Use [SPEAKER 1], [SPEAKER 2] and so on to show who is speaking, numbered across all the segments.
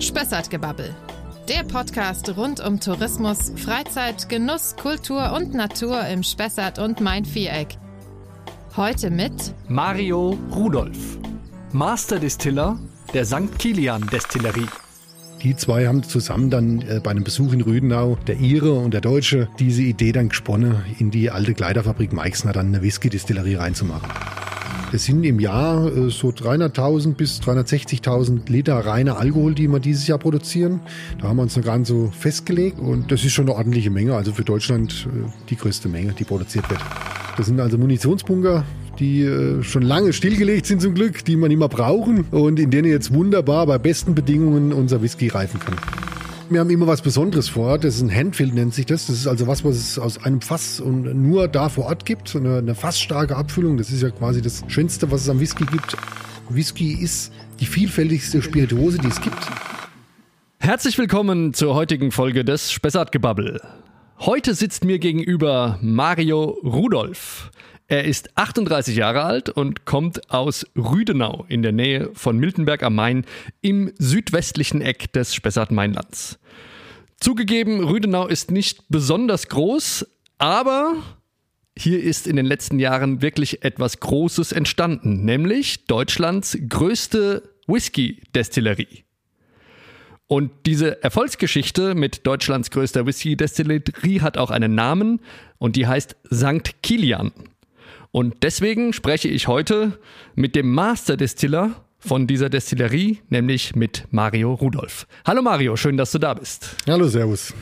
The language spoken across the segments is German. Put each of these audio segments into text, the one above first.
[SPEAKER 1] Spessartgebabbel. Der Podcast rund um Tourismus, Freizeit, Genuss, Kultur und Natur im Spessart und Main-Viereck. Heute mit
[SPEAKER 2] Mario Rudolph, Master Distiller der St. Kilian Destillerie.
[SPEAKER 3] Die zwei haben zusammen dann äh, bei einem Besuch in Rüdenau, der Ire und der Deutsche, diese Idee dann gesponnen, in die alte Kleiderfabrik Meixner dann eine Whisky-Distillerie reinzumachen. Das sind im Jahr äh, so 300.000 bis 360.000 Liter reiner Alkohol, die wir dieses Jahr produzieren. Da haben wir uns noch gar nicht so festgelegt und das ist schon eine ordentliche Menge, also für Deutschland äh, die größte Menge, die produziert wird. Das sind also Munitionsbunker, die äh, schon lange stillgelegt sind zum Glück, die man immer brauchen und in denen jetzt wunderbar bei besten Bedingungen unser Whisky reifen kann. Wir haben immer was Besonderes vor Ort. Das ist ein Handfill, nennt sich das. Das ist also was, was es aus einem Fass und nur da vor Ort gibt. Eine, eine fassstarke Abfüllung. Das ist ja quasi das Schönste, was es am Whisky gibt. Whisky ist die vielfältigste Spirituose, die es gibt.
[SPEAKER 2] Herzlich willkommen zur heutigen Folge des Spessartgebabbel. Heute sitzt mir gegenüber Mario Rudolph. Er ist 38 Jahre alt und kommt aus Rüdenau in der Nähe von Miltenberg am Main im südwestlichen Eck des Spessart-Mainlands. Zugegeben, Rüdenau ist nicht besonders groß, aber hier ist in den letzten Jahren wirklich etwas Großes entstanden, nämlich Deutschlands größte Whisky-Destillerie. Und diese Erfolgsgeschichte mit Deutschlands größter Whisky-Destillerie hat auch einen Namen und die heißt St. Kilian. Und deswegen spreche ich heute mit dem Master Distiller von dieser Destillerie, nämlich mit Mario Rudolph. Hallo Mario, schön, dass du da bist.
[SPEAKER 3] Hallo, Servus.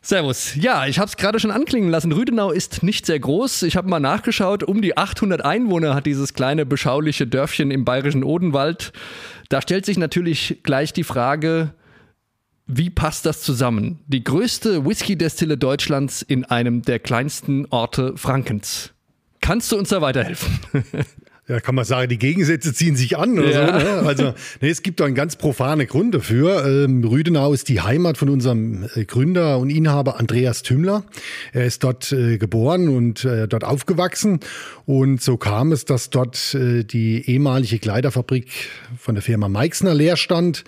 [SPEAKER 2] Servus. Ja, ich habe es gerade schon anklingen lassen. Rüdenau ist nicht sehr groß. Ich habe mal nachgeschaut. Um die 800 Einwohner hat dieses kleine beschauliche Dörfchen im bayerischen Odenwald. Da stellt sich natürlich gleich die Frage, wie passt das zusammen? Die größte Whisky-Destille Deutschlands in einem der kleinsten Orte Frankens. Kannst du uns da weiterhelfen?
[SPEAKER 3] Ja, kann man sagen, die Gegensätze ziehen sich an oder ja. so. Ne? Also nee, es gibt da einen ganz profane Grund dafür. Ähm, Rüdenau ist die Heimat von unserem äh, Gründer und Inhaber Andreas Tümmler. Er ist dort äh, geboren und äh, dort aufgewachsen. Und so kam es, dass dort äh, die ehemalige Kleiderfabrik von der Firma Meixner leer stand.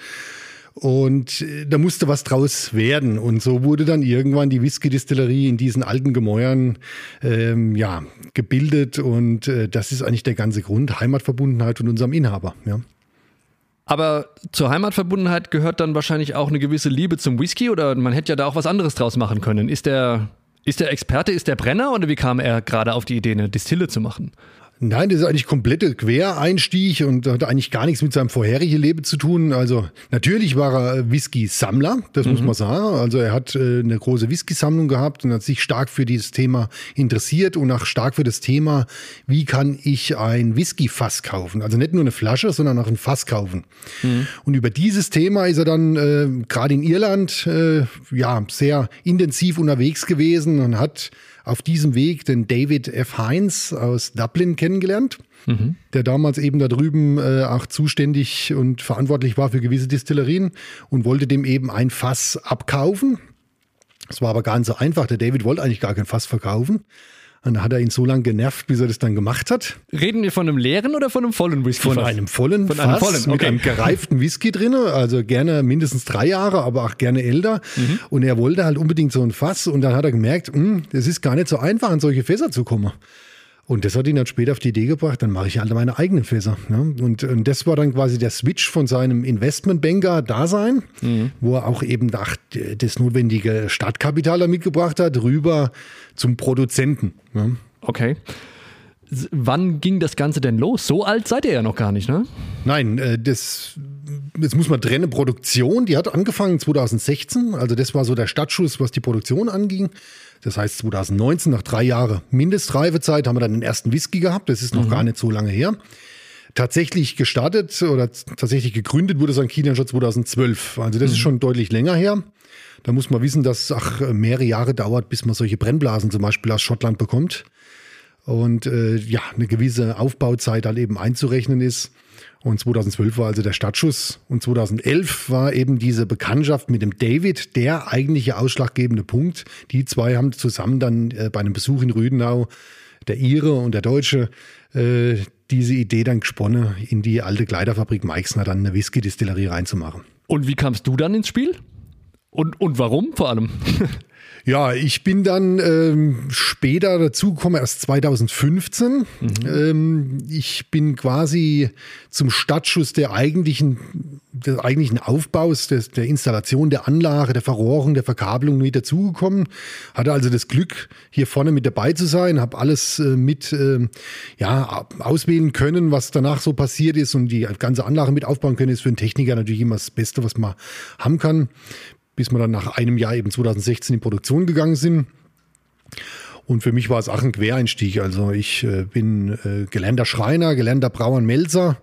[SPEAKER 3] Und äh, da musste was draus werden. Und so wurde dann irgendwann die Whisky-Distillerie in diesen alten Gemäuern ähm, ja, gebildet. Und äh, das ist eigentlich der ganze Grund, Heimatverbundenheit von unserem Inhaber. Ja.
[SPEAKER 2] Aber zur Heimatverbundenheit gehört dann wahrscheinlich auch eine gewisse Liebe zum Whisky oder man hätte ja da auch was anderes draus machen können. Ist der, ist der Experte, ist der Brenner oder wie kam er gerade auf die Idee, eine Distille zu machen?
[SPEAKER 3] Nein, das ist eigentlich komplette Quereinstieg und hat eigentlich gar nichts mit seinem vorherigen Leben zu tun. Also natürlich war er Whisky-Sammler, das mhm. muss man sagen. Also er hat äh, eine große Whisky-Sammlung gehabt und hat sich stark für dieses Thema interessiert und auch stark für das Thema, wie kann ich ein Whisky-Fass kaufen? Also nicht nur eine Flasche, sondern auch ein Fass kaufen. Mhm. Und über dieses Thema ist er dann äh, gerade in Irland äh, ja sehr intensiv unterwegs gewesen und hat auf diesem Weg den David F. Heinz aus Dublin kennengelernt, mhm. der damals eben da drüben äh, auch zuständig und verantwortlich war für gewisse Distillerien und wollte dem eben ein Fass abkaufen. Es war aber gar nicht so einfach. Der David wollte eigentlich gar kein Fass verkaufen. Und da hat er ihn so lange genervt, bis er das dann gemacht hat.
[SPEAKER 2] Reden wir von einem leeren oder von einem vollen Whisky?
[SPEAKER 3] Von einem vollen von einem vollen, okay. mit einem gereiften Whisky drin, also gerne mindestens drei Jahre, aber auch gerne älter. Mhm. Und er wollte halt unbedingt so ein Fass und dann hat er gemerkt, es hm, ist gar nicht so einfach, an solche Fässer zu kommen. Und das hat ihn dann später auf die Idee gebracht, dann mache ich halt meine eigenen Fässer. Ne? Und, und das war dann quasi der Switch von seinem Investmentbanker-Dasein, mhm. wo er auch eben ach, das notwendige Startkapital da mitgebracht hat, rüber zum Produzenten. Ne?
[SPEAKER 2] Okay. Wann ging das Ganze denn los? So alt seid ihr ja noch gar nicht, ne?
[SPEAKER 3] Nein, äh, das, jetzt muss man trennen, Produktion, die hat angefangen 2016, also das war so der Startschuss, was die Produktion anging. Das heißt, 2019, nach drei Jahren Mindestreifezeit, haben wir dann den ersten Whisky gehabt. Das ist noch mhm. gar nicht so lange her. Tatsächlich gestartet oder tatsächlich gegründet wurde St. Kilian schon 2012. Also das mhm. ist schon deutlich länger her. Da muss man wissen, dass es auch mehrere Jahre dauert, bis man solche Brennblasen zum Beispiel aus Schottland bekommt. Und äh, ja, eine gewisse Aufbauzeit halt eben einzurechnen ist. Und 2012 war also der Startschuss. Und 2011 war eben diese Bekanntschaft mit dem David der eigentliche ausschlaggebende Punkt. Die zwei haben zusammen dann äh, bei einem Besuch in Rüdenau, der Ire und der Deutsche, äh, diese Idee dann gesponnen, in die alte Kleiderfabrik Meixner dann eine Whisky-Distillerie reinzumachen.
[SPEAKER 2] Und wie kamst du dann ins Spiel? Und, und warum vor allem?
[SPEAKER 3] Ja, ich bin dann ähm, später dazugekommen, erst 2015. Mhm. Ähm, ich bin quasi zum Startschuss der eigentlichen, des eigentlichen Aufbaus, des, der Installation der Anlage, der Verrohrung, der Verkabelung mit dazugekommen. Hatte also das Glück, hier vorne mit dabei zu sein, habe alles äh, mit äh, ja, auswählen können, was danach so passiert ist und die ganze Anlage mit aufbauen können, ist für einen Techniker natürlich immer das Beste, was man haben kann bis wir dann nach einem Jahr eben 2016 in Produktion gegangen sind. Und für mich war es auch ein Quereinstieg. Also ich äh, bin äh, gelernter Schreiner, gelernter Brauer und Melzer,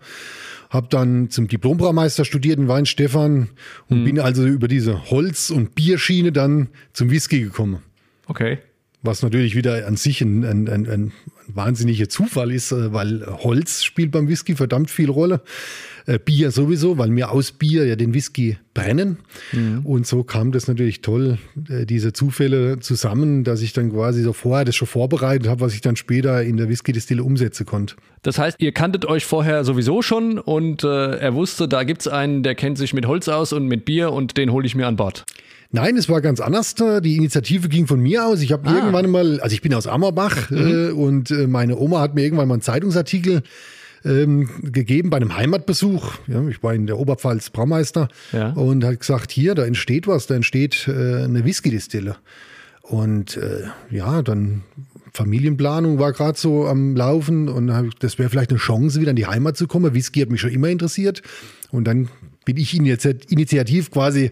[SPEAKER 3] habe dann zum Diplombraumeister studiert in Weinstefan und hm. bin also über diese Holz- und Bierschiene dann zum Whisky gekommen.
[SPEAKER 2] Okay.
[SPEAKER 3] Was natürlich wieder an sich ein, ein, ein, ein wahnsinniger Zufall ist, äh, weil Holz spielt beim Whisky verdammt viel Rolle. Äh, Bier sowieso, weil wir aus Bier ja den Whisky brennen. Mhm. Und so kam das natürlich toll, äh, diese Zufälle zusammen, dass ich dann quasi so vorher das schon vorbereitet habe, was ich dann später in der Whisky-Distille umsetzen konnte.
[SPEAKER 2] Das heißt, ihr kanntet euch vorher sowieso schon und äh, er wusste, da gibt es einen, der kennt sich mit Holz aus und mit Bier und den hole ich mir an Bord.
[SPEAKER 3] Nein, es war ganz anders. Die Initiative ging von mir aus. Ich habe ah. irgendwann mal, also ich bin aus Ammerbach mhm. äh, und äh, meine Oma hat mir irgendwann mal einen Zeitungsartikel ähm, gegeben bei einem Heimatbesuch. Ja, ich war in der Oberpfalz Braumeister ja. und hat gesagt, hier, da entsteht was, da entsteht äh, eine Whisky-Distille. Und äh, ja, dann Familienplanung war gerade so am Laufen und das wäre vielleicht eine Chance, wieder in die Heimat zu kommen. Whisky hat mich schon immer interessiert. Und dann bin ich initiativ quasi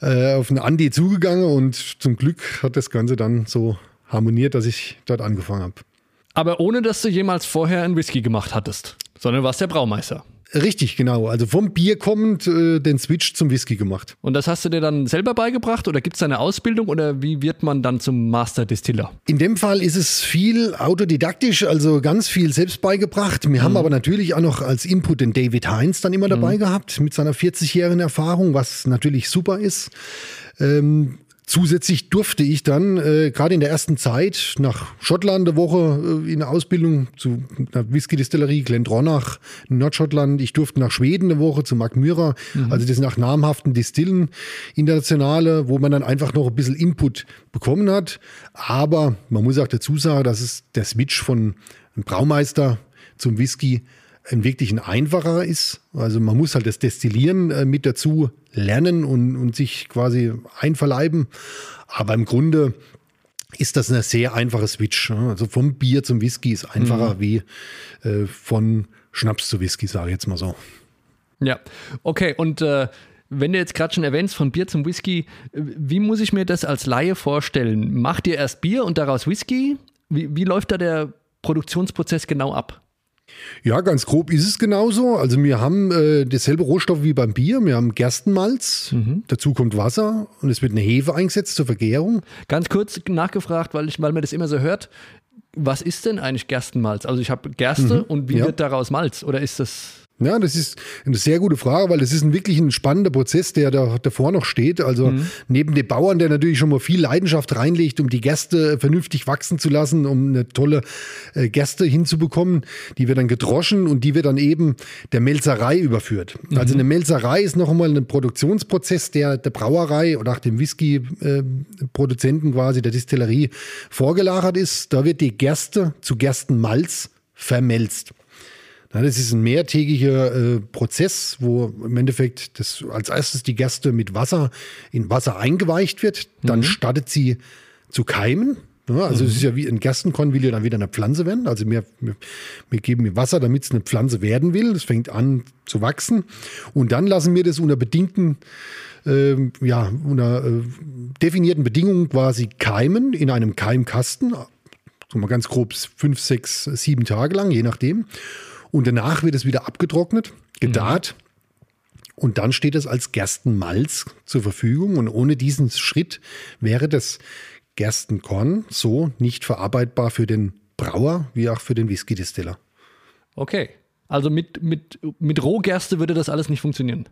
[SPEAKER 3] äh, auf einen Andi zugegangen und zum Glück hat das Ganze dann so harmoniert, dass ich dort angefangen habe.
[SPEAKER 2] Aber ohne, dass du jemals vorher einen Whisky gemacht hattest, sondern warst der Braumeister.
[SPEAKER 3] Richtig, genau. Also vom Bier kommend äh, den Switch zum Whisky gemacht.
[SPEAKER 2] Und das hast du dir dann selber beigebracht oder gibt es eine Ausbildung oder wie wird man dann zum Master Distiller?
[SPEAKER 3] In dem Fall ist es viel autodidaktisch, also ganz viel selbst beigebracht. Wir mhm. haben aber natürlich auch noch als Input den David Heinz dann immer dabei mhm. gehabt mit seiner 40-jährigen Erfahrung, was natürlich super ist. Ähm, Zusätzlich durfte ich dann äh, gerade in der ersten Zeit nach Schottland eine Woche äh, in Ausbildung zu einer Whisky-Distillerie Glendronach in Nordschottland. Ich durfte nach Schweden eine Woche zu Mark Myra. Mhm. Also das nach namhaften Distillen internationale, wo man dann einfach noch ein bisschen Input bekommen hat. Aber man muss auch dazu sagen, dass es der Switch von einem Braumeister zum Whisky ein wirklich ein einfacher ist. Also man muss halt das Destillieren äh, mit dazu lernen und, und sich quasi einverleiben. Aber im Grunde ist das eine sehr einfache Switch. Also vom Bier zum Whisky ist einfacher mhm. wie äh, von Schnaps zu Whisky, sage ich jetzt mal so.
[SPEAKER 2] Ja, okay. Und äh, wenn du jetzt gerade schon erwähnst, von Bier zum Whisky, wie muss ich mir das als Laie vorstellen? Macht ihr erst Bier und daraus Whisky? Wie, wie läuft da der Produktionsprozess genau ab?
[SPEAKER 3] Ja, ganz grob ist es genauso. Also wir haben äh, dasselbe Rohstoff wie beim Bier. Wir haben Gerstenmalz, mhm. dazu kommt Wasser und es wird eine Hefe eingesetzt zur Vergärung.
[SPEAKER 2] Ganz kurz nachgefragt, weil, ich, weil man das immer so hört. Was ist denn eigentlich Gerstenmalz? Also ich habe Gerste mhm. und wie ja. wird daraus Malz? Oder ist das...
[SPEAKER 3] Ja, das ist eine sehr gute Frage, weil das ist ein wirklich ein spannender Prozess, der da davor noch steht. Also mhm. neben dem Bauern, der natürlich schon mal viel Leidenschaft reinlegt, um die Gerste vernünftig wachsen zu lassen, um eine tolle äh, Gerste hinzubekommen, die wird dann gedroschen und die wird dann eben der Melzerei überführt. Mhm. Also eine Melzerei ist noch einmal ein Produktionsprozess, der der Brauerei oder auch dem Whisky-Produzenten äh, quasi, der Distillerie vorgelagert ist. Da wird die Gerste zu Gerstenmalz vermelzt. Ja, das ist ein mehrtägiger äh, Prozess, wo im Endeffekt das, als erstes die Gerste mit Wasser in Wasser eingeweicht wird. Dann mhm. startet sie zu keimen. Ja, also mhm. es ist ja wie ein Gerstenkorn will ja dann wieder eine Pflanze werden. Also wir, wir, wir geben mir Wasser, damit es eine Pflanze werden will. Das fängt an zu wachsen. Und dann lassen wir das unter bedingten, äh, ja, unter äh, definierten Bedingungen quasi keimen in einem Keimkasten. So mal ganz grob fünf, sechs, sieben Tage lang, je nachdem. Und danach wird es wieder abgetrocknet, gedarrt. Mhm. Und dann steht es als Gerstenmalz zur Verfügung. Und ohne diesen Schritt wäre das Gerstenkorn so nicht verarbeitbar für den Brauer wie auch für den Whisky-Distiller.
[SPEAKER 2] Okay. Also mit, mit, mit Rohgerste würde das alles nicht funktionieren.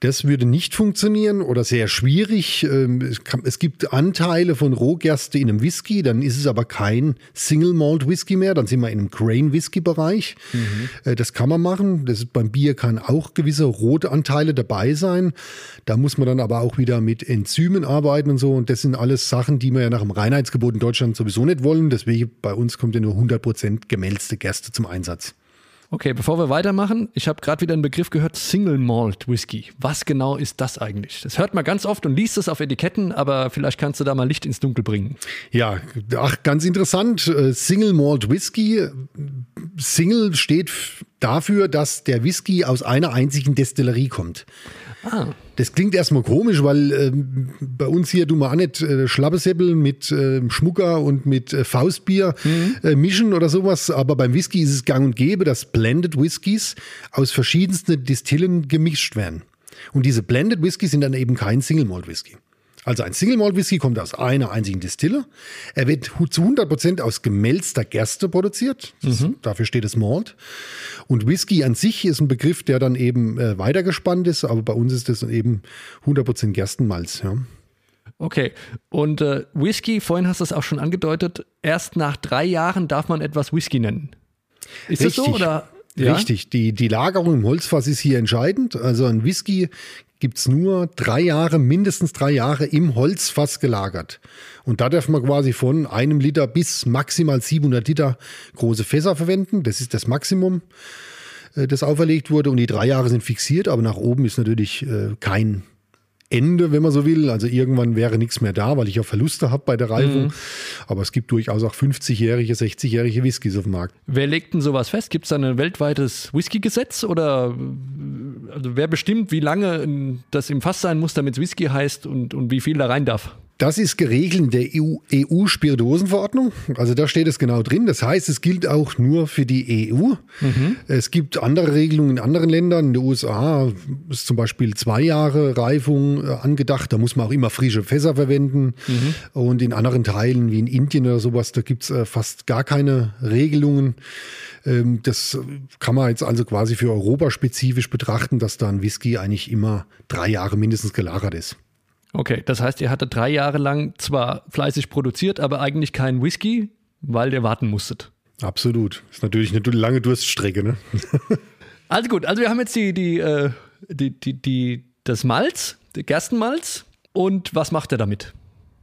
[SPEAKER 3] Das würde nicht funktionieren oder sehr schwierig. Ähm, es, kann, es, gibt Anteile von Rohgerste in einem Whisky, dann ist es aber kein Single Malt Whisky mehr, dann sind wir in einem Grain Whisky Bereich. Mhm. Das kann man machen. Das beim Bier kann auch gewisse Rotanteile dabei sein. Da muss man dann aber auch wieder mit Enzymen arbeiten und so. Und das sind alles Sachen, die wir ja nach dem Reinheitsgebot in Deutschland sowieso nicht wollen. Deswegen bei uns kommt ja nur 100% gemälzte Gerste zum Einsatz.
[SPEAKER 2] Okay, bevor wir weitermachen, ich habe gerade wieder einen Begriff gehört, Single Malt Whisky. Was genau ist das eigentlich? Das hört man ganz oft und liest es auf Etiketten, aber vielleicht kannst du da mal Licht ins Dunkel bringen.
[SPEAKER 3] Ja, ach, ganz interessant. Äh, Single Malt Whisky. Single steht dafür, dass der Whisky aus einer einzigen Destillerie kommt. Ah. Das klingt erstmal komisch, weil äh, bei uns hier du mal auch nicht äh, Schlappesäppel mit äh, Schmucker und mit äh, Faustbier mhm. Äh, mischen oder sowas. Aber beim Whisky ist es gang und gäbe, dass Blended Whiskys aus verschiedensten Distillen gemischt werden. Und diese Blended Whiskys sind dann eben kein Single Malt Whisky. Also ein Single Malt Whisky kommt aus einer einzigen Distille. Er wird zu 100 Prozent aus gemälzter Gerste produziert. Mhm. Dafür steht es Malt. Und Whisky an sich ist ein Begriff, der dann eben äh, weitergespannt ist, aber bei uns ist das eben 100 Prozent Gerstenmalz. Ja.
[SPEAKER 2] Okay, und äh, Whisky, vorhin hast du es auch schon angedeutet, erst nach drei Jahren darf man etwas Whisky nennen. Ist Richtig. das so oder?
[SPEAKER 3] Ja? Richtig, die, die Lagerung im Holzfass ist hier entscheidend. Also ein Whisky gibt es nur drei Jahre, mindestens drei Jahre im Holzfass gelagert. Und da darf man quasi von einem Liter bis maximal 700 Liter große Fässer verwenden. Das ist das Maximum, äh, das auferlegt wurde. Und die drei Jahre sind fixiert, aber nach oben ist natürlich äh, kein Ende, wenn man so will. Also irgendwann wäre nichts mehr da, weil ich auch Verluste habe bei der Reifung. Mhm. Aber es gibt durchaus auch 50-jährige, 60-jährige Whiskys auf dem Markt.
[SPEAKER 2] Wer legt denn sowas fest? Gibt es da ein weltweites Whisky-Gesetz oder also wer bestimmt, wie lange das im Fass sein muss, damit es Whisky heißt und, und wie viel da rein darf?
[SPEAKER 3] Das ist geregelt in der EU-Spirituosenverordnung. EU also da steht es genau drin. Das heißt, es gilt auch nur für die EU. Mhm. Es gibt andere Regelungen in anderen Ländern. In den USA ist zum Beispiel zwei Jahre Reifung äh, angedacht. Da muss man auch immer frische Fässer verwenden. Mhm. Und in anderen Teilen, wie in Indien oder sowas, da gibt es äh, fast gar keine Regelungen. Ähm, das kann man jetzt also quasi für Europa spezifisch betrachten, dass da ein Whisky eigentlich immer drei Jahre mindestens gelagert ist.
[SPEAKER 2] Okay, das heißt, ihr hattet drei Jahre lang zwar fleißig produziert, aber eigentlich keinen Whisky, weil ihr warten musstet.
[SPEAKER 3] Absolut. Ist natürlich eine lange Durststrecke, ne?
[SPEAKER 2] also gut, also wir haben jetzt die, die, äh, die, die, die, das Malz, Gerstenmalz. Und was macht er damit?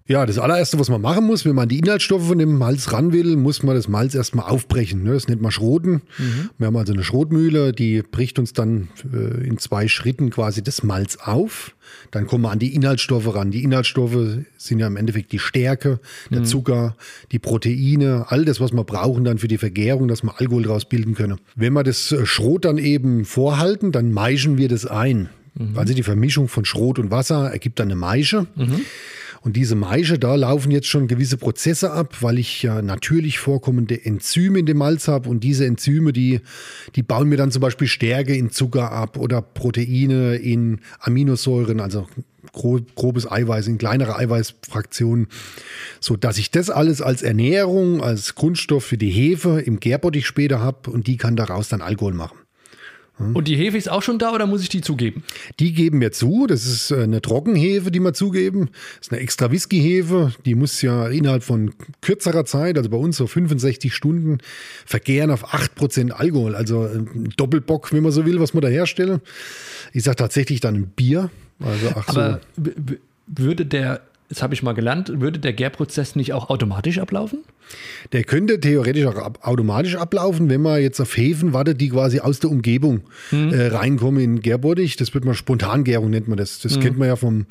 [SPEAKER 3] Ja, das allererste, was man machen muss, wenn man die Inhaltsstoffe von dem Malz ran will, muss man das Malz erstmal aufbrechen. Ne? Das nennt man Schroten. Mhm. Wir haben also eine Schrotmühle, die bricht uns dann äh, in zwei Schritten quasi das Malz auf. Dann kommen wir an die Inhaltsstoffe ran. Die Inhaltsstoffe sind ja im Endeffekt die Stärke, der mhm. Zucker, die Proteine, all das, was wir brauchen dann für die Vergärung, dass wir Alkohol daraus bilden können. Wenn wir das äh, Schrot dann eben vorhalten, dann meischen wir das ein. Mhm. Also die Vermischung von Schrot und Wasser ergibt dann eine Maische. Mhm. Und diese Maische, da laufen jetzt schon gewisse Prozesse ab, weil ich ja natürlich vorkommende Enzyme in dem Malz habe. Und diese Enzyme, die, die bauen mir dann zum Beispiel Stärke in Zucker ab oder Proteine in Aminosäuren, also grobes Eiweiß in kleinere Eiweißfraktionen, so dass ich das alles als Ernährung, als Grundstoff für die Hefe im Gärbottich später habe und die kann daraus dann Alkohol machen.
[SPEAKER 2] Hm? Und die Hefe ist auch schon da oder muss ich die zugeben?
[SPEAKER 3] Die geben wir zu. Das ist äh, eine Trockenhefe, die wir zugeben. Das ist eine extra Whisky-Hefe. Die muss ja innerhalb von kürzerer Zeit, also bei uns so 65 Stunden, vergären auf 8% Alkohol. Also äh, ein Doppelbock, wenn man so will, was wir da herstellen. Ich sage tatsächlich dann ein Bier. Also, ach
[SPEAKER 2] Aber so. würde der das habe ich mal gelernt, würde der Gärprozess nicht auch automatisch ablaufen?
[SPEAKER 3] Der könnte theoretisch auch ab automatisch ablaufen, wenn man jetzt auf Hefen wartet, die quasi aus der Umgebung mhm. äh, reinkommen in Gärbottich. Das wird man Spontangärung, nennt man das. Das mhm. kennt man ja vom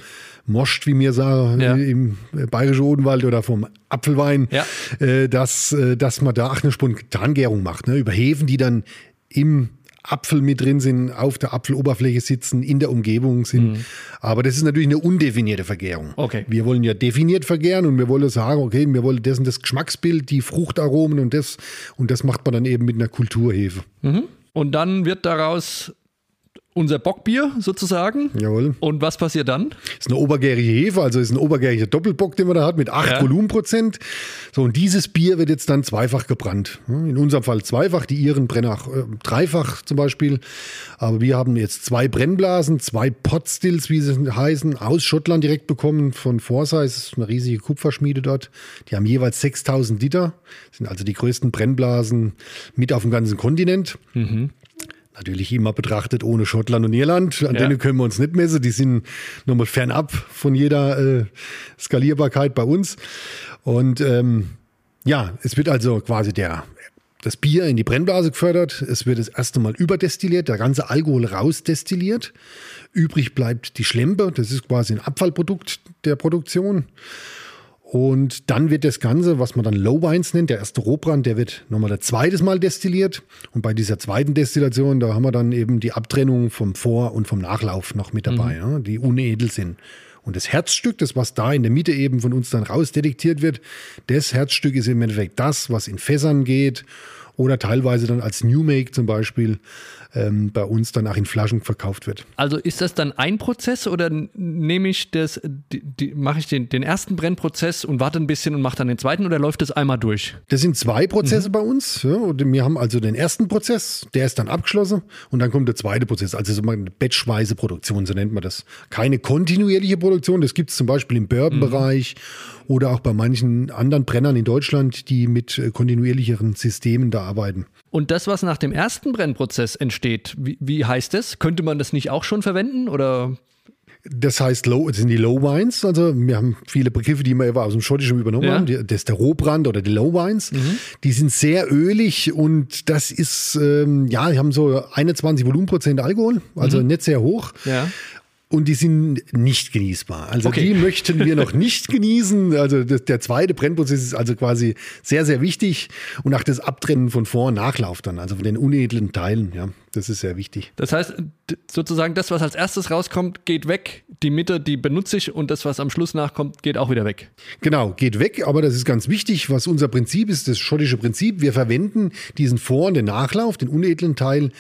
[SPEAKER 3] Most, wie mir sagen, ja. im bayerischen Odenwald oder vom Apfelwein, ja. äh, dass, äh, dass man da auch eine Spontangärung macht. Ne? Über Hefen, die dann im Apfel mit drin sind, auf der Apfeloberfläche sitzen, in der Umgebung sind. Mhm. Aber das ist natürlich eine undefinierte Vergärung. Okay. Wir wollen ja definiert vergären und wir wollen sagen, okay, wir wollen das und das Geschmacksbild, die Fruchtaromen und das. Und das macht man dann eben mit einer Kulturhefe.
[SPEAKER 2] Mhm. Und dann wird daraus unser Bockbier sozusagen.
[SPEAKER 3] Jawohl.
[SPEAKER 2] Und was passiert dann?
[SPEAKER 3] ist eine obergärige Hefe, also ist ein obergäriger Doppelbock, den man da hat, mit 8
[SPEAKER 2] Ja.
[SPEAKER 3] Volumenprozent. So, und dieses Bier wird jetzt dann zweifach gebrannt. In unserem Fall zweifach, die Iren brennen auch äh, dreifach zum Beispiel. Aber wir haben jetzt zwei Brennblasen, zwei Potstills, wie sie heißen, aus Schottland direkt bekommen von Forsyth. Das ist eine riesige Kupferschmiede dort. Die haben jeweils 6000 Liter, sind also die größten Brennblasen mit auf dem ganzen Kontinent. Natürlich immer betrachtet ohne Schottland und Irland. An
[SPEAKER 2] Ja.
[SPEAKER 3] denen können wir uns nicht messen. Die sind nochmal fernab von jeder äh, Skalierbarkeit bei uns. Und ähm, ja, es wird also quasi der, das Bier in die Brennblase gefördert. Es wird das erste Mal überdestilliert, der ganze Alkohol rausdestilliert. Übrig bleibt die Schlempe. Das ist quasi ein Abfallprodukt der Produktion. Und dann wird das Ganze, was man dann Low Wines nennt, der erste Rohbrand, der wird nochmal das zweites Mal destilliert. Und bei dieser zweiten Destillation, da haben wir dann eben die Abtrennung vom Vor- und vom Nachlauf noch mit dabei, ja, die unedel sind. Und das Herzstück, das was da in der Mitte eben von uns dann rausdetektiert wird, das Herzstück ist im Endeffekt das, was in Fässern geht oder teilweise dann als New Make zum Beispiel ähm, bei uns dann auch in Flaschen verkauft wird.
[SPEAKER 2] Also ist das dann ein Prozess oder nehme ich das, mache ich den, den ersten Brennprozess und warte ein bisschen und mache dann den zweiten oder läuft das einmal durch?
[SPEAKER 3] Das sind zwei Prozesse bei uns. Ja, und wir haben also den ersten Prozess, der ist dann abgeschlossen und dann kommt der zweite Prozess, also so eine batchweise Produktion, so nennt man das. Keine kontinuierliche Produktion, das gibt es zum Beispiel im Bourbon-Bereich oder auch bei manchen anderen Brennern in Deutschland, die mit äh, kontinuierlicheren Systemen da arbeiten.
[SPEAKER 2] Und das, was nach dem ersten Brennprozess entsteht, wie, wie heißt das? Könnte man das nicht auch schon verwenden oder?
[SPEAKER 3] Das heißt, low, das sind die Low Wines. Also wir haben viele Begriffe, die wir immer aus dem Schottischen übernommen
[SPEAKER 2] Ja.
[SPEAKER 3] haben. Das ist der Rohbrand oder die Low Wines. Die sind sehr ölig und das ist, ähm, ja, die haben so 21 Volumenprozent Alkohol, also nicht sehr hoch.
[SPEAKER 2] Ja.
[SPEAKER 3] Und die sind nicht genießbar. Also
[SPEAKER 2] Okay.
[SPEAKER 3] die möchten wir noch nicht genießen. Also das, der zweite Brennprozess ist also quasi sehr, sehr wichtig. Und auch das Abtrennen von Vor- und Nachlauf dann, also von den unedlen Teilen, ja, das ist sehr wichtig.
[SPEAKER 2] Das heißt, sozusagen das, was als erstes rauskommt, geht weg. Die Mitte, die benutze ich und das, was am Schluss nachkommt, geht auch wieder weg.
[SPEAKER 3] Genau, geht weg, aber das ist ganz wichtig, was unser Prinzip ist, das schottische Prinzip. Wir verwenden diesen Vor- und den Nachlauf, den unedlen Teil,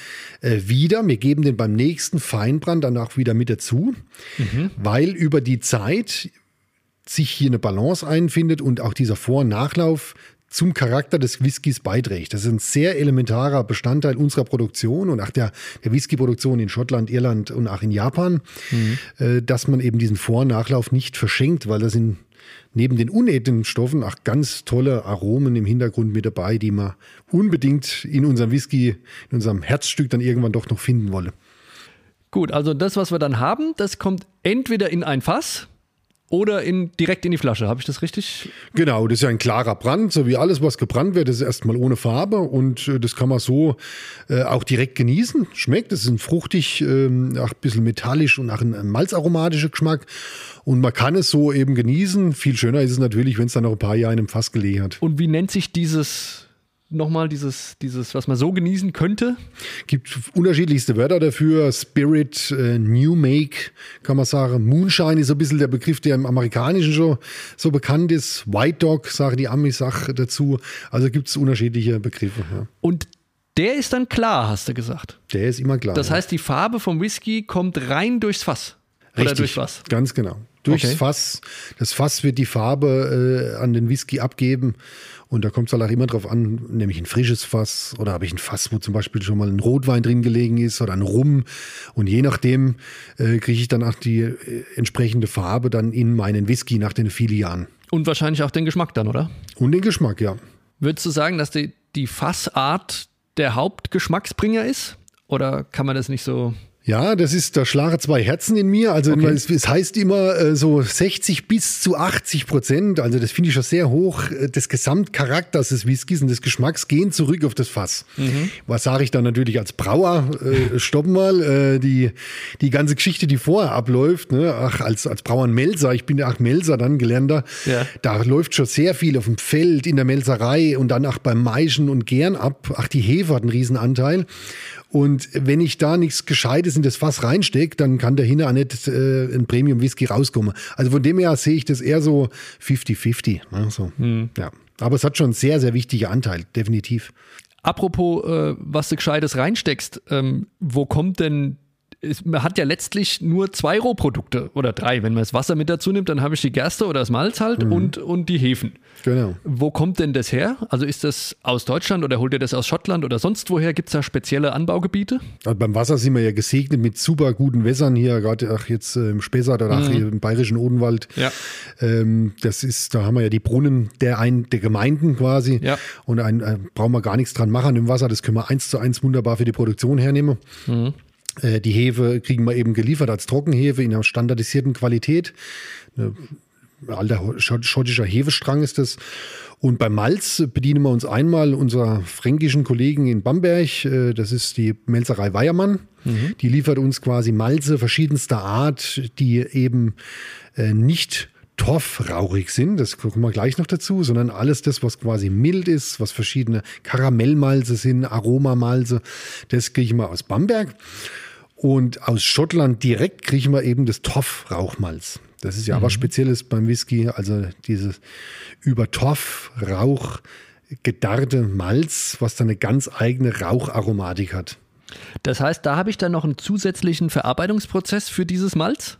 [SPEAKER 3] äh, wieder. Wir geben den beim nächsten Feinbrand dann auch wieder mit dazu, weil über die Zeit sich hier eine Balance einfindet und auch dieser Vor- und Nachlauf zum Charakter des Whiskys beiträgt. Das ist ein sehr elementarer Bestandteil unserer Produktion und auch der, der Whiskyproduktion in Schottland, Irland und auch in Japan, äh, dass man eben diesen Vor- und Nachlauf nicht verschenkt, weil da sind neben den unedlen Stoffen auch ganz tolle Aromen im Hintergrund mit dabei, die man unbedingt in unserem Whisky, in unserem Herzstück dann irgendwann doch noch finden wolle.
[SPEAKER 2] Gut, also das, was wir dann haben, das kommt entweder in ein Fass oder in, direkt in die Flasche. Habe ich das richtig?
[SPEAKER 3] Genau, das ist ja ein klarer Brand, so wie alles, was gebrannt wird, ist erstmal ohne Farbe und äh, das kann man so äh, auch direkt genießen. Schmeckt, das ist ein fruchtig, ähm, auch ein bisschen metallisch und auch ein, ein malzaromatischer Geschmack. Und man kann es so eben genießen. Viel schöner ist es natürlich, wenn es dann noch ein paar Jahre in einem Fass gelegen hat.
[SPEAKER 2] Und wie nennt sich dieses, nochmal dieses, dieses, was man so genießen könnte?
[SPEAKER 3] Gibt unterschiedlichste Wörter dafür. Spirit, äh, New Make, kann man sagen. Moonshine ist so ein bisschen der Begriff, der im Amerikanischen schon so bekannt ist. White Dog, sagen die Amis auch dazu. Also gibt es unterschiedliche Begriffe. Ja.
[SPEAKER 2] Und der ist dann klar, hast du gesagt.
[SPEAKER 3] Der ist immer klar.
[SPEAKER 2] Das
[SPEAKER 3] ja.
[SPEAKER 2] heißt, die Farbe vom Whisky kommt rein durchs Fass. Oder
[SPEAKER 3] Richtig,
[SPEAKER 2] durch was?
[SPEAKER 3] Ganz genau. Durchs
[SPEAKER 2] Okay.
[SPEAKER 3] Fass. Das Fass wird die Farbe äh, an den Whisky abgeben. Und da kommt es halt auch immer drauf an, nämlich ein frisches Fass oder habe ich ein Fass, wo zum Beispiel schon mal ein Rotwein drin gelegen ist oder ein Rum. Und je nachdem äh, kriege ich dann auch die äh, entsprechende Farbe dann in meinen Whisky nach den vielen Jahren.
[SPEAKER 2] Und wahrscheinlich auch den Geschmack dann, oder?
[SPEAKER 3] Und den Geschmack, ja.
[SPEAKER 2] Würdest du sagen, dass die, die Fassart der Hauptgeschmacksbringer ist? Oder kann man das nicht so.
[SPEAKER 3] Ja, das ist, da schlagen zwei Herzen in mir. Also
[SPEAKER 2] Okay.
[SPEAKER 3] es, es heißt immer äh, so 60 bis zu 80 Prozent. Also das finde ich schon sehr hoch. äh, Des Gesamtcharakters des Whiskys und des Geschmacks gehen zurück auf das Fass. Was sage ich dann natürlich als Brauer? Äh, stopp mal, äh, die, die ganze Geschichte, die vorher abläuft. Ne? Ach, als, als Brauer und Melzer, ich bin ja auch Melzer dann gelernter.
[SPEAKER 2] Ja.
[SPEAKER 3] Da läuft schon sehr viel auf dem Feld, in der Melzerei und dann auch beim Maischen und Gären ab. Ach, die Hefe hat einen riesen Anteil. Und wenn ich da nichts Gescheites in das Fass reinstecke, dann kann dahinter auch nicht äh, ein Premium-Whisky rauskommen. Also von dem her sehe ich das eher so 50-50. Ne? So, ja. Aber es hat schon einen sehr, sehr wichtigen Anteil, definitiv.
[SPEAKER 2] Apropos, äh, was du Gescheites reinsteckst, ähm, wo kommt denn es, man hat ja letztlich nur zwei Rohprodukte oder drei. Wenn man das Wasser mit dazu nimmt, dann habe ich die Gerste oder das Malz halt
[SPEAKER 3] Mhm.
[SPEAKER 2] und, und die Hefen.
[SPEAKER 3] Genau.
[SPEAKER 2] Wo kommt denn das her? Also ist das aus Deutschland oder holt ihr das aus Schottland oder sonst woher? Gibt es da spezielle Anbaugebiete?
[SPEAKER 3] Also beim Wasser sind wir ja gesegnet mit super guten Wässern hier, gerade jetzt äh, im Spessart oder hier im bayerischen Odenwald.
[SPEAKER 2] Ja.
[SPEAKER 3] Ähm, das ist, da haben wir ja die Brunnen der, ein, der Gemeinden quasi.
[SPEAKER 2] Ja.
[SPEAKER 3] Und ein, äh, brauchen wir gar nichts dran machen im Wasser. Das können wir eins zu eins wunderbar für die Produktion hernehmen. Äh, die Hefe kriegen wir eben geliefert als Trockenhefe in einer standardisierten Qualität. Eine alter schott- schottischer Hefestrang ist das. Und beim Malz bedienen wir uns einmal unserer fränkischen Kollegen in Bamberg. Äh, Das ist die Melzerei Weiermann. Die liefert uns quasi Malze verschiedenster Art, die eben äh, nicht torfrauchig sind, das kommen wir gleich noch dazu, sondern alles das, was quasi mild ist, was verschiedene Karamellmalze sind, Aromamalze, das kriegen wir aus Bamberg. Und aus Schottland direkt kriegen wir eben das Torfrauchmalz. Das ist ja
[SPEAKER 2] Mhm.
[SPEAKER 3] was Spezielles beim Whisky, also dieses über Torfrauch gedarrte Malz, was dann eine ganz eigene Raucharomatik hat.
[SPEAKER 2] Das heißt, da habe ich dann noch einen zusätzlichen Verarbeitungsprozess für dieses Malz?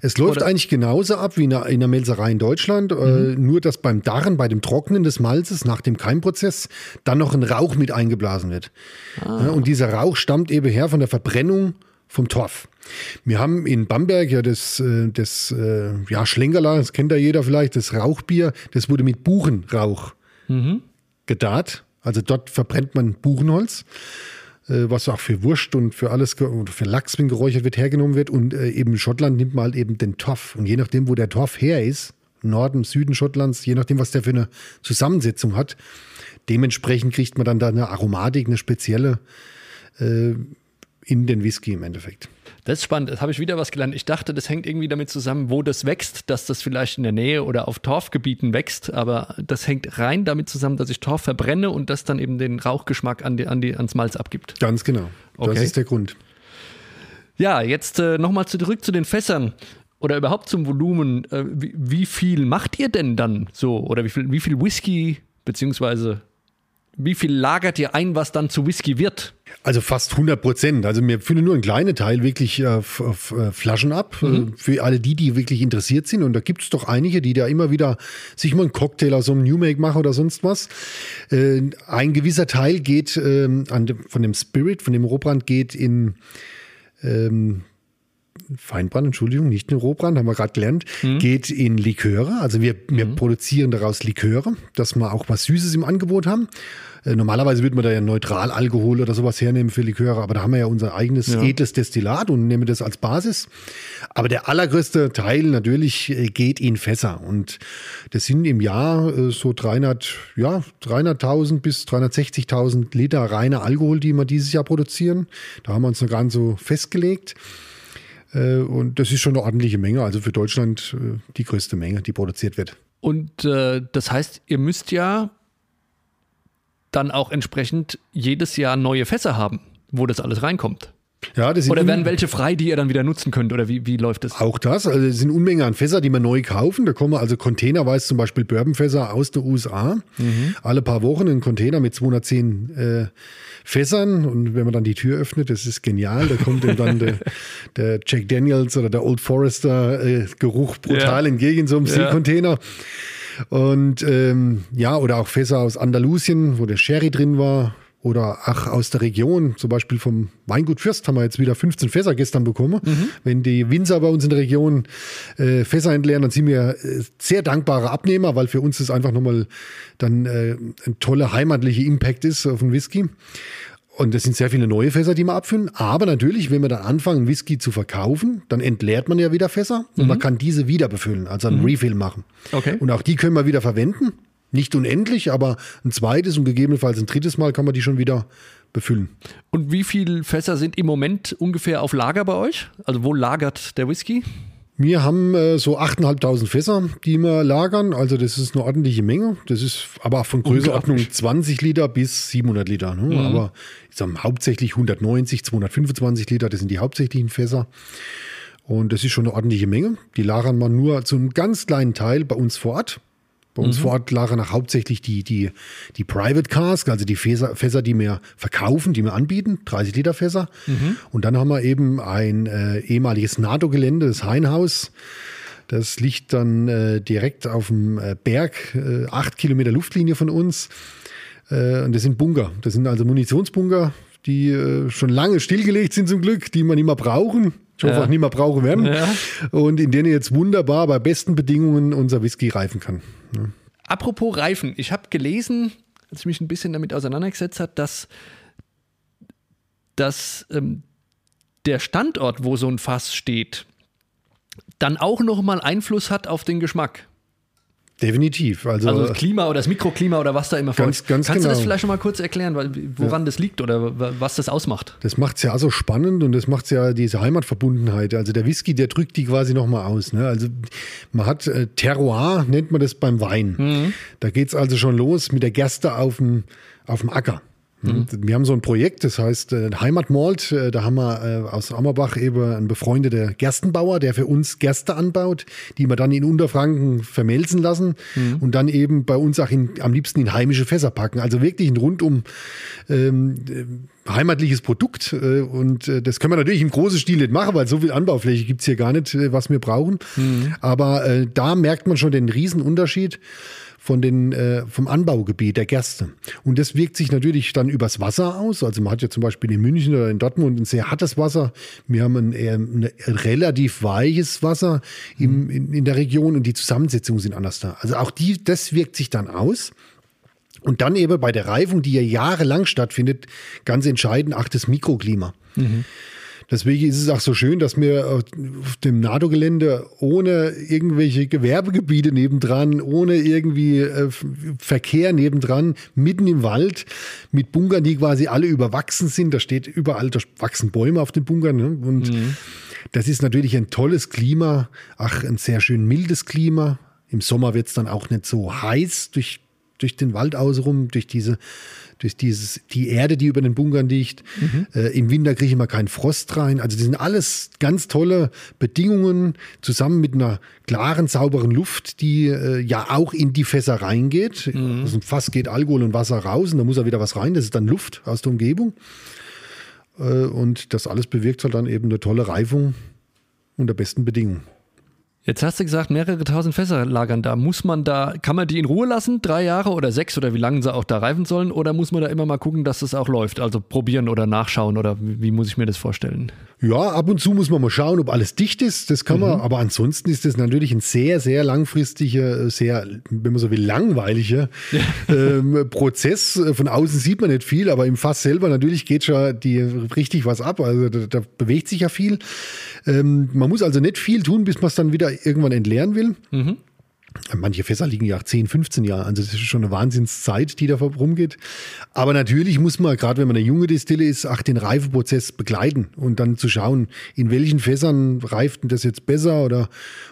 [SPEAKER 3] Es läuft
[SPEAKER 2] Oder-
[SPEAKER 3] eigentlich genauso ab wie in der, Melzerei in Deutschland, äh, nur dass beim Darren, bei dem Trocknen des Malzes nach dem Keimprozess dann noch ein Rauch mit eingeblasen wird. Ja, und dieser Rauch stammt eben her von der Verbrennung vom Torf. Wir haben in Bamberg ja das, äh, das äh, ja, Schlenkerler, das kennt ja jeder vielleicht, das Rauchbier, das wurde mit Buchenrauch gedarrt. Also dort verbrennt man Buchenholz äh, was auch für Wurst und für alles, für Lachs, wenn geräuchert wird, hergenommen wird. Und äh, eben in Schottland nimmt man halt eben den Torf. Und je nachdem, wo der Torf her ist, Norden, Süden Schottlands, je nachdem, was der für eine Zusammensetzung hat, dementsprechend kriegt man dann da eine Aromatik, eine spezielle äh, in den Whisky im Endeffekt.
[SPEAKER 2] Das ist spannend. Das habe ich wieder was gelernt. Ich dachte, das hängt irgendwie damit zusammen, wo das wächst, dass das vielleicht in der Nähe oder auf Torfgebieten wächst. Aber das hängt rein damit zusammen, dass ich Torf verbrenne und das dann eben den Rauchgeschmack an die, an die, ans Malz abgibt.
[SPEAKER 3] Ganz genau. Das
[SPEAKER 2] Okay.
[SPEAKER 3] ist der Grund.
[SPEAKER 2] Ja, jetzt äh, nochmal zurück zu den Fässern oder überhaupt zum Volumen. Äh, wie, wie viel macht ihr denn dann so? Oder wie viel, wie viel Whisky, beziehungsweise wie viel lagert ihr ein, was dann zu Whisky wird?
[SPEAKER 3] Also fast 100 Prozent. Also wir füllen nur einen kleinen Teil wirklich äh, äh, Flaschen ab. Äh, für alle die, die wirklich interessiert sind. Und da gibt es doch einige, die da immer wieder sich mal einen Cocktail aus so einem New Make machen oder sonst was. Äh, ein gewisser Teil geht ähm, an von dem Spirit, von dem Rohbrand geht in ähm, Feinbrand, Entschuldigung, nicht in Rohbrand, haben wir gerade gelernt, geht in Liköre. Also wir, wir produzieren daraus Liköre, dass wir auch was Süßes im Angebot haben. Äh, Normalerweise würde man da ja Neutralalkohol oder sowas hernehmen für Liköre, aber da haben wir ja unser eigenes
[SPEAKER 2] Ja.
[SPEAKER 3] edles Destillat und nehmen das als Basis. Aber der allergrößte Teil natürlich äh, geht in Fässer und das sind im Jahr äh, so 300, ja, 300.000 bis 360.000 Liter reiner Alkohol, die wir dieses Jahr produzieren. Da haben wir uns noch gar nicht so festgelegt. Äh, Und das ist schon eine ordentliche Menge. Also für Deutschland äh, die größte Menge, die produziert wird.
[SPEAKER 2] Und äh, das heißt, ihr müsst ja dann auch entsprechend jedes Jahr neue Fässer haben, wo das alles reinkommt.
[SPEAKER 3] Ja,
[SPEAKER 2] Oder werden welche frei, die ihr dann wieder nutzen könnt? Oder wie, wie läuft das?
[SPEAKER 3] auch das. Also es sind Unmengen an Fässer, die wir neu kaufen. Da kommen also containerweise zum Beispiel Bourbonfässer aus den USA. Alle paar Wochen ein Container mit 210 äh, Fässern. Und wenn man dann die Tür öffnet, das ist genial. Da kommt ihm dann der, der Jack Daniels oder der Old Forester äh, Geruch brutal
[SPEAKER 2] Ja.
[SPEAKER 3] entgegen, so einem
[SPEAKER 2] Ja.
[SPEAKER 3] Seekontainer. Und ähm, ja, oder auch Fässer aus Andalusien, wo der Sherry drin war. Oder ach, aus der Region, zum Beispiel vom Weingut Fürst haben wir jetzt wieder 15 Fässer gestern bekommen. Wenn die Winzer bei uns in der Region äh, Fässer entleeren, dann sind wir äh, sehr dankbare Abnehmer, weil für uns das einfach nochmal dann äh, ein toller heimatlicher Impact ist auf den Whisky. Und das sind sehr viele neue Fässer, die wir abfüllen. Aber natürlich, wenn wir dann anfangen, Whisky zu verkaufen, dann entleert man ja wieder Fässer und man kann diese wieder befüllen, also einen Refill machen.
[SPEAKER 2] Okay.
[SPEAKER 3] Und auch die können wir wieder verwenden. Nicht unendlich, aber ein zweites und gegebenenfalls ein drittes Mal kann man die schon wieder befüllen.
[SPEAKER 2] Und wie viele Fässer sind im Moment ungefähr auf Lager bei euch? Also wo lagert der Whisky?
[SPEAKER 3] Wir haben äh, so 8.500 Fässer, die wir lagern. Also das ist eine ordentliche Menge. Das ist aber von Größenordnung
[SPEAKER 2] Unglaublich.
[SPEAKER 3] 20 Liter bis 700 Liter. Ne? Aber ich sag, mal, hauptsächlich 190, 225 Liter, das sind die hauptsächlichen Fässer. Und das ist schon eine ordentliche Menge. Die lagern wir nur zu einem ganz kleinen Teil bei uns vor Ort. Bei uns vor Ort lagen auch hauptsächlich die, die, die Private Cask, also die Fässer, Fässer, die wir verkaufen, die wir anbieten, 30 Liter Fässer. Und dann haben wir eben ein äh, ehemaliges NATO-Gelände, das Heinhaus. Das liegt dann äh, direkt auf dem äh, Berg, äh, acht Kilometer Luftlinie von uns. Äh, und das sind Bunker. Das sind also Munitionsbunker, die äh, schon lange stillgelegt sind zum Glück, die man mehr brauchen. Ich hoffe
[SPEAKER 2] Ja.
[SPEAKER 3] auch nicht mehr brauchen werden.
[SPEAKER 2] Ja.
[SPEAKER 3] Und in denen jetzt wunderbar bei besten Bedingungen unser Whisky reifen kann.
[SPEAKER 2] Apropos Reifen, ich habe gelesen, als ich mich ein bisschen damit auseinandergesetzt habe, dass, dass ähm, der Standort, wo so ein Fass steht, dann auch nochmal Einfluss hat auf den Geschmack.
[SPEAKER 3] Definitiv. Also,
[SPEAKER 2] Also das Klima oder das Mikroklima oder was da immer
[SPEAKER 3] Ganz- ganz
[SPEAKER 2] Kannst du das
[SPEAKER 3] genau.
[SPEAKER 2] vielleicht noch mal kurz erklären, weil, woran das liegt oder wa- was das ausmacht?
[SPEAKER 3] Das macht's ja so spannend und das macht's ja diese Heimatverbundenheit. Also der Whisky, der drückt die quasi nochmal aus. Ne? Also man hat äh, Terroir, nennt man das beim Wein. Da geht's also schon los mit der Gerste auf dem, auf dem Acker. Wir haben so ein Projekt, das heißt äh, Heimatmalt. Äh, da haben wir äh, aus Ammerbach eben einen befreundeten Gerstenbauer, der für uns Gerste anbaut, die wir dann in Unterfranken vermelzen lassen und dann eben bei uns auch in, am liebsten in heimische Fässer packen. Also wirklich ein rundum ähm, äh, heimatliches Produkt. Und das können wir natürlich im großen Stil nicht machen, weil so viel Anbaufläche gibt's hier gar nicht, was wir brauchen. Aber äh, da merkt man schon den Riesenunterschied von den, äh, vom Anbaugebiet der Gerste. Und das wirkt sich natürlich dann übers Wasser aus. Also man hat ja zum Beispiel in München oder in Dortmund ein sehr hartes Wasser. Wir haben ein, eher ein relativ weiches Wasser im, in, in der Region und die Zusammensetzungen sind anders da. Also auch die, das wirkt sich dann aus. Und dann eben bei der Reifung, die ja jahrelang stattfindet, ganz entscheidend, ach, das Mikroklima. Deswegen ist es auch so schön, dass wir auf dem NATO-Gelände ohne irgendwelche Gewerbegebiete nebendran, ohne irgendwie äh, Verkehr nebendran, mitten im Wald, mit Bunkern, die quasi alle überwachsen sind. Da steht überall, da wachsen Bäume auf den Bunkern. Ne? Und das ist natürlich ein tolles Klima, ach, ein sehr schön mildes Klima. Im Sommer wird es dann auch nicht so heiß durch, durch den Wald außenrum, durch diese durch dieses, die Erde, die über den Bunkern liegt. Äh, Im Winter kriege ich mal keinen Frost rein. Also das sind alles ganz tolle Bedingungen zusammen mit einer klaren, sauberen Luft, die äh, ja auch in die Fässer reingeht. Aus dem Fass geht Alkohol und Wasser raus und da muss ja wieder was rein. Das ist dann Luft aus der Umgebung. Äh, und das alles bewirkt halt dann eben eine tolle Reifung unter besten Bedingungen.
[SPEAKER 2] Jetzt hast du gesagt, mehrere tausend Fässer lagern da. Muss man da, kann man die in Ruhe lassen, drei Jahre oder sechs oder wie lange sie auch da reifen sollen? Oder muss man da immer mal gucken, dass das auch läuft? Also probieren oder nachschauen oder wie, wie muss ich mir das vorstellen?
[SPEAKER 3] Ja, ab und zu muss man mal schauen, ob alles dicht ist. Das kann man, aber ansonsten ist das natürlich ein sehr, sehr langfristiger, sehr, wenn man so will, langweiliger ähm, Prozess. Von außen sieht man nicht viel, aber im Fass selber natürlich geht schon die, richtig was ab. Also da, da bewegt sich ja viel. Ähm, man muss also nicht viel tun, bis man es dann wieder irgendwann entleeren will. Manche Fässer liegen ja auch 10, 15 Jahre. Also das ist schon eine Wahnsinnszeit, die da rumgeht. Aber natürlich muss man, gerade wenn man eine junge Destille ist, auch den Reifeprozess begleiten und dann zu schauen, in welchen Fässern reift denn das jetzt besser oder,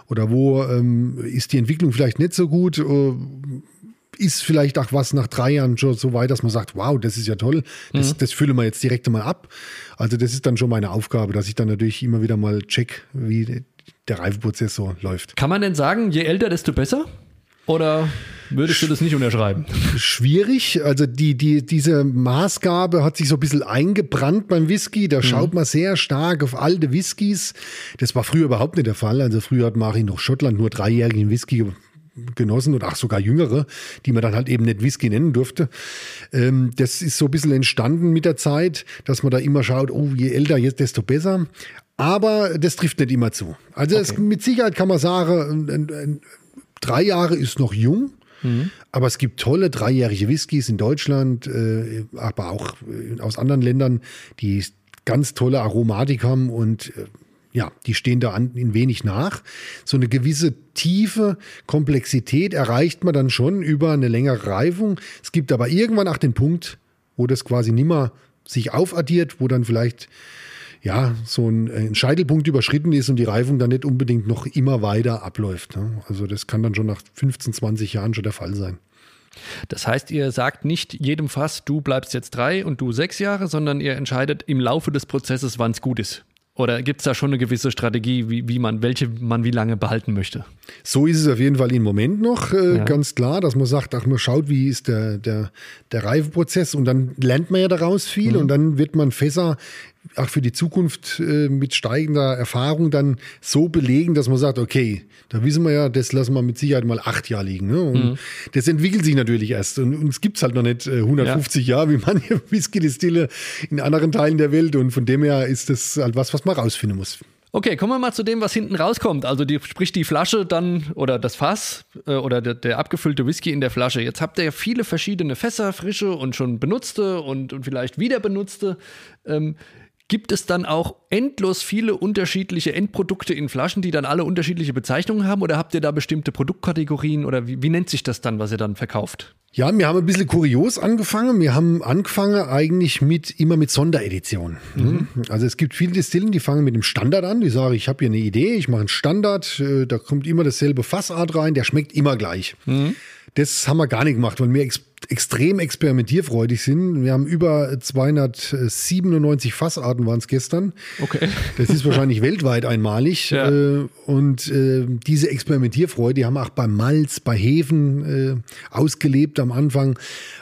[SPEAKER 3] oder wo ähm, ist die Entwicklung vielleicht nicht so gut. Äh, ist vielleicht auch was nach drei Jahren schon so weit, dass man sagt, wow, das ist ja toll, das, das füllen wir jetzt direkt mal ab. Also das ist dann schon meine Aufgabe, dass ich dann natürlich immer wieder mal check, wie der Reifeprozess so läuft.
[SPEAKER 2] Kann man denn sagen, je älter, desto besser? Oder würdest du das nicht unterschreiben?
[SPEAKER 3] schwierig. Also die, die, diese Maßgabe hat sich so ein bisschen eingebrannt beim Whisky. Da schaut man sehr stark auf alte Whiskys. Das war früher überhaupt nicht der Fall. Also früher hat Mari noch Schottland nur dreijährigen Whisky genossen oder auch sogar jüngere, die man dann halt eben nicht Whisky nennen durfte. Ähm, das ist so ein bisschen entstanden mit der Zeit, dass man da immer schaut, oh, je älter jetzt, desto besser. Aber das trifft nicht immer zu. Also es, mit Sicherheit kann man sagen, drei Jahre ist noch jung. Aber es gibt tolle dreijährige Whiskys in Deutschland, äh, aber auch äh, aus anderen Ländern, die ganz tolle Aromatik haben und äh, ja, die stehen da an, in wenig nach. So eine gewisse tiefe Komplexität erreicht man dann schon über eine längere Reifung. Es gibt aber irgendwann auch den Punkt, wo das quasi nimmer sich aufaddiert, wo dann vielleicht ja, so ein, ein Scheitelpunkt überschritten ist und die Reifung dann nicht unbedingt noch immer weiter abläuft. Ne? Also das kann dann schon nach 15, 20 Jahren schon der Fall sein.
[SPEAKER 2] Das heißt, ihr sagt nicht jedem Fass, du bleibst jetzt drei und du sechs Jahre, sondern ihr entscheidet im Laufe des Prozesses, wann es gut ist. Oder gibt es da schon eine gewisse Strategie, wie, wie man, welche man wie lange behalten möchte?
[SPEAKER 3] So ist es auf jeden Fall im Moment noch äh, ja. ganz klar, dass man sagt, ach, man schaut, wie ist der, der, der Reifeprozess und dann lernt man ja daraus viel mhm. und dann wird man Fässer auch für die Zukunft äh, mit steigender Erfahrung dann so belegen, dass man sagt, okay, da wissen wir ja, das lassen wir mit Sicherheit mal acht Jahre liegen. Ne? Und mhm. das entwickelt sich natürlich erst. Und uns gibt es halt noch nicht äh, 150 ja. Jahre, wie manche Whisky-Distille in anderen Teilen der Welt. Und von dem her ist das halt was, was man rausfinden muss.
[SPEAKER 2] Okay, kommen wir mal zu dem, was hinten rauskommt. Also die, sprich die Flasche dann oder das Fass äh, oder der, der, abgefüllte Whisky in der Flasche. Jetzt habt ihr ja viele verschiedene Fässer, frische und schon benutzte und, und vielleicht wieder benutzte. Ähm, Gibt es dann auch endlos viele unterschiedliche Endprodukte in Flaschen, die dann alle unterschiedliche Bezeichnungen haben? Oder habt ihr da bestimmte Produktkategorien? Oder wie, wie nennt sich das dann, was ihr dann verkauft?
[SPEAKER 3] Ja, wir haben ein bisschen kurios angefangen. Wir haben angefangen eigentlich mit immer mit Sondereditionen. Mhm. Also es gibt viele Distillen, die fangen mit dem Standard an. Die sagen, ich habe hier eine Idee, ich mache einen Standard, äh, da kommt immer dasselbe Fassart rein, der schmeckt immer gleich. Mhm. Das haben wir gar nicht gemacht, weil wir extrem experimentierfreudig sind. Wir haben über 297 Fassarten waren es gestern.
[SPEAKER 2] Okay.
[SPEAKER 3] Das ist wahrscheinlich weltweit einmalig. Ja. Äh, und äh, diese Experimentierfreude, die haben wir auch beim Malz, bei Hefen äh, ausgelebt am Anfang.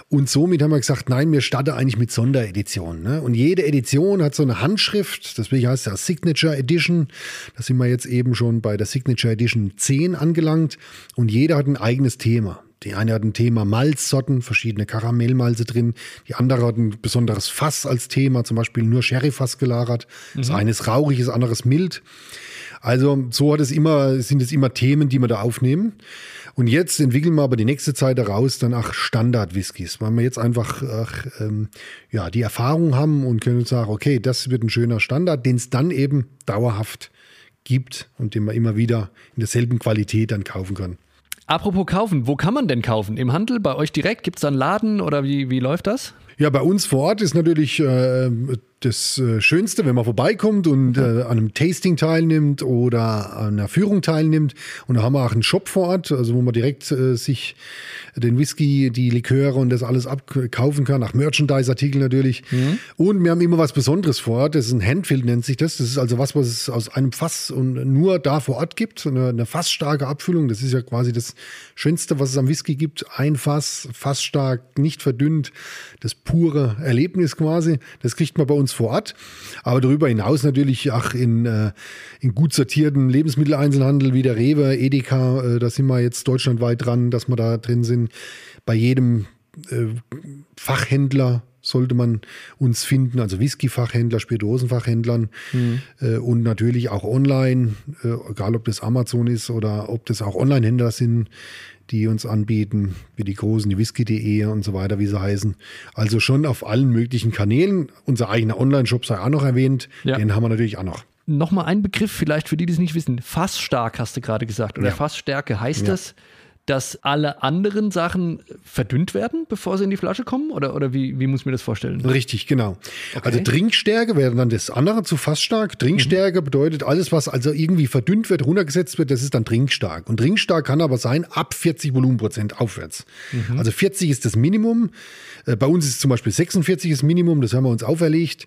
[SPEAKER 3] Und somit haben wir gesagt, nein, wir starten eigentlich mit Sondereditionen. Ne? Und jede Edition hat so eine Handschrift, deswegen heißt es ja Signature Edition. Da sind wir jetzt eben schon bei der Signature Edition 10 angelangt. Und jeder hat ein eigenes Thema. Die eine hat ein Thema Malzsorten, verschiedene Karamellmalze drin. Die andere hat ein besonderes Fass als Thema, zum Beispiel nur Sherryfass gelagert. Mhm. Das eine ist rauchig, das andere ist mild. Also so hat es immer, sind es immer Themen, die wir da aufnehmen. Und jetzt entwickeln wir aber die nächste Zeit daraus dann auch Standard-Whiskys, weil wir jetzt einfach ach, ähm, ja, die Erfahrung haben und können sagen, okay, das wird ein schöner Standard, den es dann eben dauerhaft gibt und den man immer wieder in derselben Qualität dann kaufen kann.
[SPEAKER 2] Apropos kaufen, wo kann man denn kaufen? Im Handel, bei euch direkt? Gibt es da einen Laden oder wie, wie läuft das?
[SPEAKER 3] Ja, bei uns vor Ort ist natürlich äh, das äh, Schönste, wenn man vorbeikommt und äh, an einem Tasting teilnimmt oder an einer Führung teilnimmt. Und da haben wir auch einen Shop vor Ort, also wo man direkt äh, sich den Whisky, die Liköre und das alles abkaufen kann, nach Merchandise-Artikeln natürlich. Mhm. Und wir haben immer was Besonderes vor Ort. Das ist ein Handfill, nennt sich das. Das ist also was, was es aus einem Fass und nur da vor Ort gibt. Eine, eine fassstarke Abfüllung. Das ist ja quasi das Schönste, was es am Whisky gibt. Ein Fass, fassstark, nicht verdünnt. Das pure Erlebnis quasi. Das kriegt man bei uns vor Ort. Aber darüber hinaus natürlich auch in, äh, in gut sortierten Lebensmitteleinzelhandel wie der Rewe, Edeka, äh, da sind wir jetzt deutschlandweit dran, dass wir da drin sind. Bei jedem äh, Fachhändler sollte man uns finden, also Whisky-Fachhändler, Spirituosenfachhändlern mhm. äh, und natürlich auch online, äh, egal ob das Amazon ist oder ob das auch Online-Händler sind, die uns anbieten, wie die großen, die whisky.de und so weiter, wie sie heißen. Also schon auf allen möglichen Kanälen. Unser eigener Online-Shop sei auch noch erwähnt, ja. den haben wir natürlich auch noch.
[SPEAKER 2] Nochmal ein Begriff vielleicht für die, die es nicht wissen. Fassstark hast du gerade gesagt oder ja. Fassstärke. Heißt ja. das, dass alle anderen Sachen verdünnt werden, bevor sie in die Flasche kommen? Oder, oder wie, wie muss ich mir das vorstellen?
[SPEAKER 3] Richtig, genau. Okay. Also Trinkstärke wäre dann das andere zu fassstark. Trinkstarke mhm. bedeutet alles, was also irgendwie verdünnt wird, runtergesetzt wird, das ist dann trinkstark. Und trinkstark kann aber sein ab 40 Volumenprozent aufwärts. Mhm. Also 40 ist das Minimum. Äh, bei uns ist zum Beispiel 46 das Minimum, das haben wir uns auferlegt,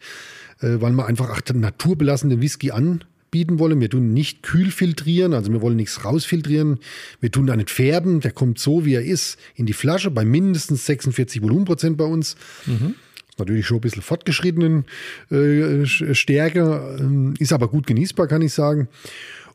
[SPEAKER 3] äh, weil wir einfach ach, naturbelassenen Whisky an bieten wollen. Wir tun nicht kühl filtrieren, also wir wollen nichts rausfiltrieren. Wir tun da nicht färben, der kommt so, wie er ist, in die Flasche bei mindestens 46 Volumenprozent bei uns. Mhm. Natürlich schon ein bisschen fortgeschrittenen äh, Stärke, äh, ist aber gut genießbar, kann ich sagen.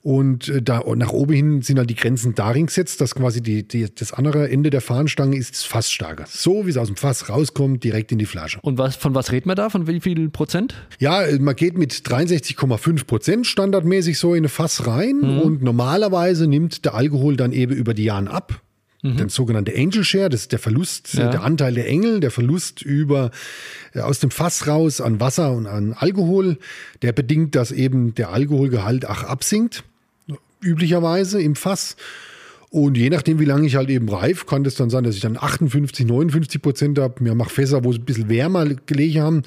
[SPEAKER 3] Und äh, da nach oben hin sind halt die Grenzen darin gesetzt, dass quasi die, die, das andere Ende der Fahnenstange ist das Fassstarke. So wie es aus dem Fass rauskommt, direkt in die Flasche.
[SPEAKER 2] Und was, von was redet man da? Von wie viel Prozent?
[SPEAKER 3] Ja, äh, man geht mit 63,5 Prozent standardmäßig so in eine Fass rein mhm. und normalerweise nimmt der Alkohol dann eben über die Jahren ab. Mhm. Der sogenannte Angel Share, das ist der Verlust, ja. der Anteil der Engel, der Verlust über äh, aus dem Fass raus an Wasser und an Alkohol, der bedingt, dass eben der Alkoholgehalt auch absinkt üblicherweise im Fass. Und je nachdem, wie lange ich halt eben reif, kann das dann sein, dass ich dann 58, 59 Prozent habe. Mir mache Fässer, wo es ein bisschen wärmer gelegen haben.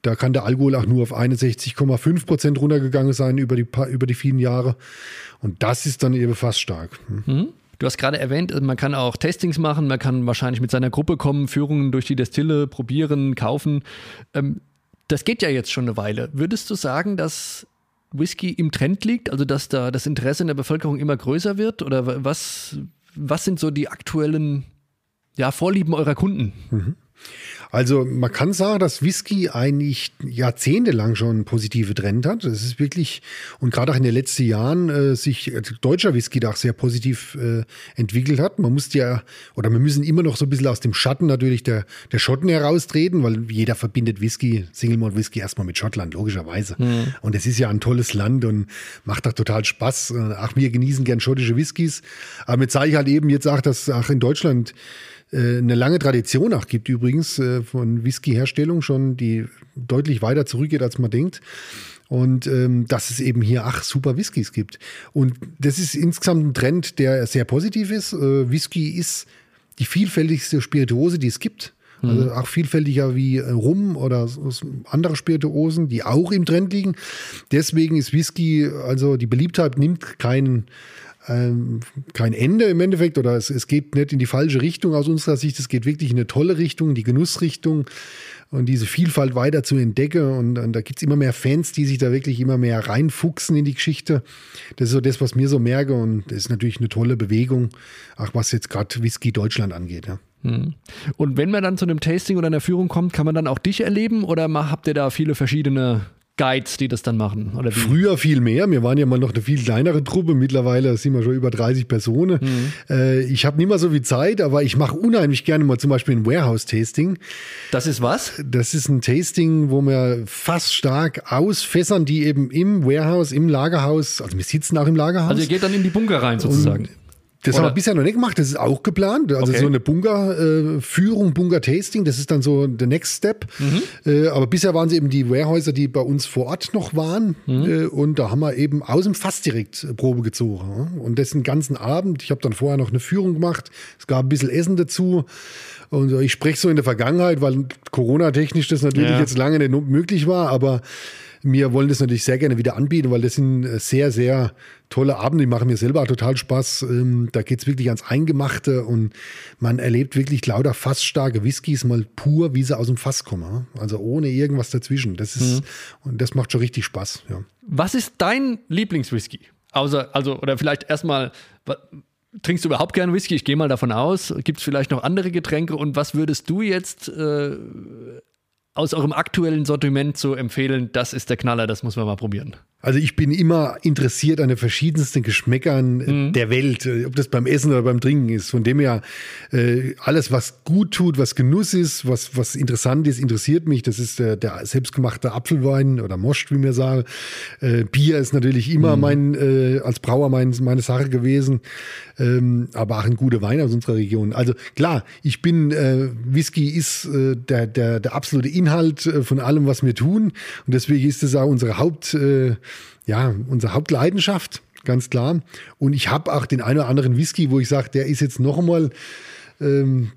[SPEAKER 3] Da kann der Alkohol auch nur auf 61,5 Prozent runtergegangen sein über die, über die vielen Jahre. Und das ist dann eben fast stark. Hm.
[SPEAKER 2] Mhm. Du hast gerade erwähnt, man kann auch Testings machen, man kann wahrscheinlich mit seiner Gruppe kommen, Führungen durch die Destille probieren, kaufen. Ähm, das geht ja jetzt schon eine Weile. Würdest du sagen, dass Whisky im Trend liegt, also dass da das Interesse in der Bevölkerung immer größer wird? Oder was, was sind so die aktuellen ja, Vorlieben eurer Kunden?
[SPEAKER 3] Mhm. Also man kann sagen, dass Whisky eigentlich jahrzehntelang schon einen positive Trend hat. Das ist wirklich, und gerade auch in den letzten Jahren äh, sich äh, deutscher Whisky da auch sehr positiv äh, entwickelt hat. Man muss ja, oder wir müssen immer noch so ein bisschen aus dem Schatten natürlich der, der Schotten heraustreten, weil jeder verbindet Whisky, Single Malt Whisky erstmal mit Schottland, logischerweise. Mhm. Und es ist ja ein tolles Land und macht auch total Spaß. Auch wir genießen gern schottische Whiskys. Aber jetzt sage ich halt eben jetzt auch, dass auch in Deutschland äh, eine lange Tradition auch gibt übrigens äh, von Whisky-Herstellung schon, die deutlich weiter zurückgeht, als man denkt. Und ähm, dass es eben hier ach super Whiskys gibt. Und das ist insgesamt ein Trend, der sehr positiv ist. Äh, Whisky ist die vielfältigste Spirituose, die es gibt. Mhm. Also auch vielfältiger wie Rum oder andere Spirituosen, die auch im Trend liegen. Deswegen ist Whisky, also die Beliebtheit nimmt keinen ähm, kein Ende im Endeffekt oder es, es geht nicht in die falsche Richtung aus unserer Sicht. Es geht wirklich in eine tolle Richtung, die Genussrichtung und diese Vielfalt weiter zu entdecken. Und, und da gibt es immer mehr Fans, die sich da wirklich immer mehr reinfuchsen in die Geschichte. Das ist so das, was mir so merke. Und das ist natürlich eine tolle Bewegung, auch was jetzt gerade Whisky Deutschland angeht. Ja.
[SPEAKER 2] Hm. Und wenn man dann zu einem Tasting oder einer Führung kommt, kann man dann auch dich erleben oder habt ihr da viele verschiedene Guides, die das dann machen?
[SPEAKER 3] Oder Früher viel mehr. Wir waren ja mal noch eine viel kleinere Truppe. Mittlerweile sind wir schon über 30 Personen. Mhm. Äh, ich habe nicht mehr so viel Zeit, aber ich mache unheimlich gerne mal zum Beispiel ein Warehouse-Tasting.
[SPEAKER 2] Das ist was?
[SPEAKER 3] Das ist ein Tasting, wo wir fast stark ausfässern, die eben im Warehouse, im Lagerhaus, also wir sitzen auch im Lagerhaus.
[SPEAKER 2] Also ihr geht dann in die Bunker rein sozusagen. Und
[SPEAKER 3] das Oder? haben wir bisher noch nicht gemacht, das ist auch geplant. Also okay. so eine Bunker-Führung, äh, Bunker-Tasting, das ist dann so der Next Step. Mhm. Äh, aber bisher waren es eben die Warehäuser, die bei uns vor Ort noch waren. Mhm. Äh, und da haben wir eben aus dem Fass direkt Probe gezogen. Und das den ganzen Abend. Ich habe dann vorher noch eine Führung gemacht. Es gab ein bisschen Essen dazu. Und ich spreche so in der Vergangenheit, weil Corona-technisch das natürlich ja. jetzt lange nicht möglich war, aber wir wollen das natürlich sehr gerne wieder anbieten, weil das sind äh, sehr, sehr tolle Abende. Die machen mir selber total Spaß. Ähm, da geht es wirklich ans Eingemachte und man erlebt wirklich lauter fassstarke Whiskys mal pur, wie sie aus dem Fass kommen. Also ohne irgendwas dazwischen. Das ist, mhm. und das macht schon richtig Spaß. Ja.
[SPEAKER 2] Was ist dein Lieblingswhisky? Außer, also, oder vielleicht erstmal, trinkst du überhaupt gerne Whisky? Ich gehe mal davon aus. Gibt es vielleicht noch andere Getränke? Und was würdest du jetzt äh, aus eurem aktuellen Sortiment zu empfehlen, das ist der Knaller, das muss man mal probieren?
[SPEAKER 3] Also ich bin immer interessiert an den verschiedensten Geschmäckern mhm. der Welt, äh, ob das beim Essen oder beim Trinken ist. Von dem her, äh, alles, was gut tut, was Genuss ist, was, was interessant ist, interessiert mich. Das ist der, der selbstgemachte Apfelwein oder Most, wie mir sagen. Äh, Bier ist natürlich immer mhm. mein, äh, als Brauer mein, meine Sache gewesen. Ähm, aber auch ein guter Wein aus unserer Region. Also klar, ich bin, äh, Whisky ist äh, der, der, der absolute Inhalt von allem, was wir tun. Und deswegen ist es auch unsere Haupt ja, unsere Hauptleidenschaft, ganz klar. Und ich habe auch den einen oder anderen Whisky, wo ich sage, der ist jetzt noch einmal ähm,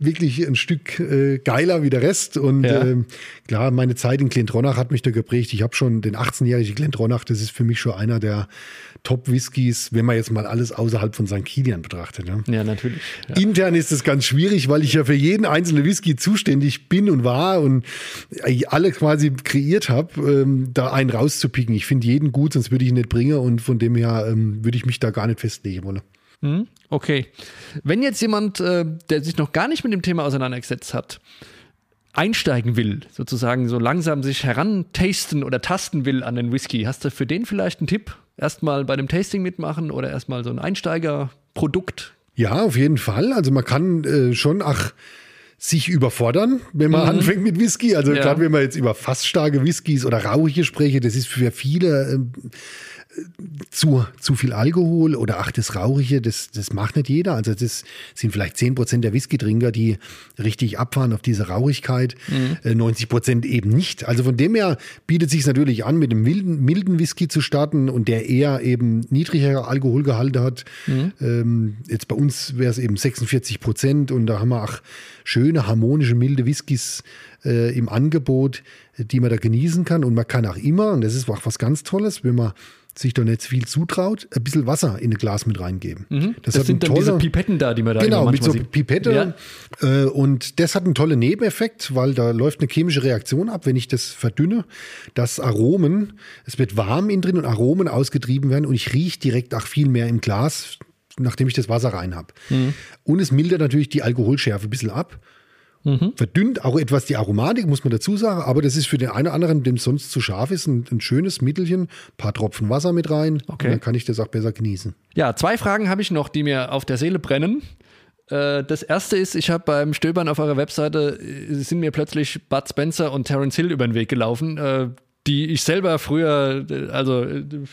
[SPEAKER 3] wirklich ein Stück äh, geiler wie der Rest. Und ja. ähm, klar, meine Zeit in Glendronach hat mich da geprägt. Ich habe schon den 18-jährigen Glendronach, das ist für mich schon einer der Top-Whiskys, wenn man jetzt mal alles außerhalb von St. Kilian betrachtet.
[SPEAKER 2] Ja, ja natürlich. Ja.
[SPEAKER 3] Intern ist es ganz schwierig, weil ich ja für jeden einzelnen Whisky zuständig bin und war und alle quasi kreiert habe, ähm, da einen rauszupicken. Ich finde jeden gut, sonst würde ich ihn nicht bringen und von dem her ähm, würde ich mich da gar nicht festlegen wollen.
[SPEAKER 2] Hm, okay. Wenn jetzt jemand, äh, der sich noch gar nicht mit dem Thema auseinandergesetzt hat, einsteigen will, sozusagen so langsam sich herantasten oder tasten will an den Whisky, hast du für den vielleicht einen Tipp? Erstmal bei dem Tasting mitmachen oder erstmal so ein Einsteigerprodukt?
[SPEAKER 3] Ja, auf jeden Fall. Also man kann äh, schon, ach, sich überfordern, wenn man mhm. anfängt mit Whisky. Also ja. gerade wenn man jetzt über fast starke Whiskys oder rauchige spreche, das ist für viele äh, zu, zu viel Alkohol oder ach, das Rauchige, das, das macht nicht jeder. Also das sind vielleicht 10 Prozent der Whisky-Trinker, die richtig abfahren auf diese Rauchigkeit, mhm. 90 äh, Prozent eben nicht. Also von dem her bietet sich natürlich an, mit einem milden, milden Whisky zu starten und der eher eben niedrigere Alkoholgehalte hat. Mhm. Ähm, jetzt bei uns wäre es eben 46 Prozent und da haben wir auch schöne, harmonische, milde Whiskys äh, im Angebot, die man da genießen kann. Und man kann auch immer, und das ist auch was ganz Tolles, wenn man sich da nicht viel zutraut, ein bisschen Wasser in ein Glas mit reingeben.
[SPEAKER 2] Mhm. Das, das sind dann toller, diese Pipetten da, die man da
[SPEAKER 3] Genau, mit so sieht. Pipette. Ja. Äh, und das hat einen tollen Nebeneffekt, weil da läuft eine chemische Reaktion ab, wenn ich das verdünne, dass Aromen, es wird warm innen drin und Aromen ausgetrieben werden und ich rieche direkt auch viel mehr im Glas, nachdem ich das Wasser rein habe. Mhm. Und es mildert natürlich die Alkoholschärfe ein bisschen ab. Mhm. Verdünnt auch etwas die Aromatik, muss man dazu sagen, aber das ist für den einen oder anderen, dem sonst zu scharf ist, ein, ein schönes Mittelchen. Ein paar Tropfen Wasser mit rein, okay. dann kann ich das auch besser genießen.
[SPEAKER 2] Ja, zwei Fragen habe ich noch, die mir auf der Seele brennen. Äh, das erste ist, ich habe beim Stöbern auf eurer Webseite, äh, sind mir plötzlich Bud Spencer und Terence Hill über den Weg gelaufen äh, die ich selber früher also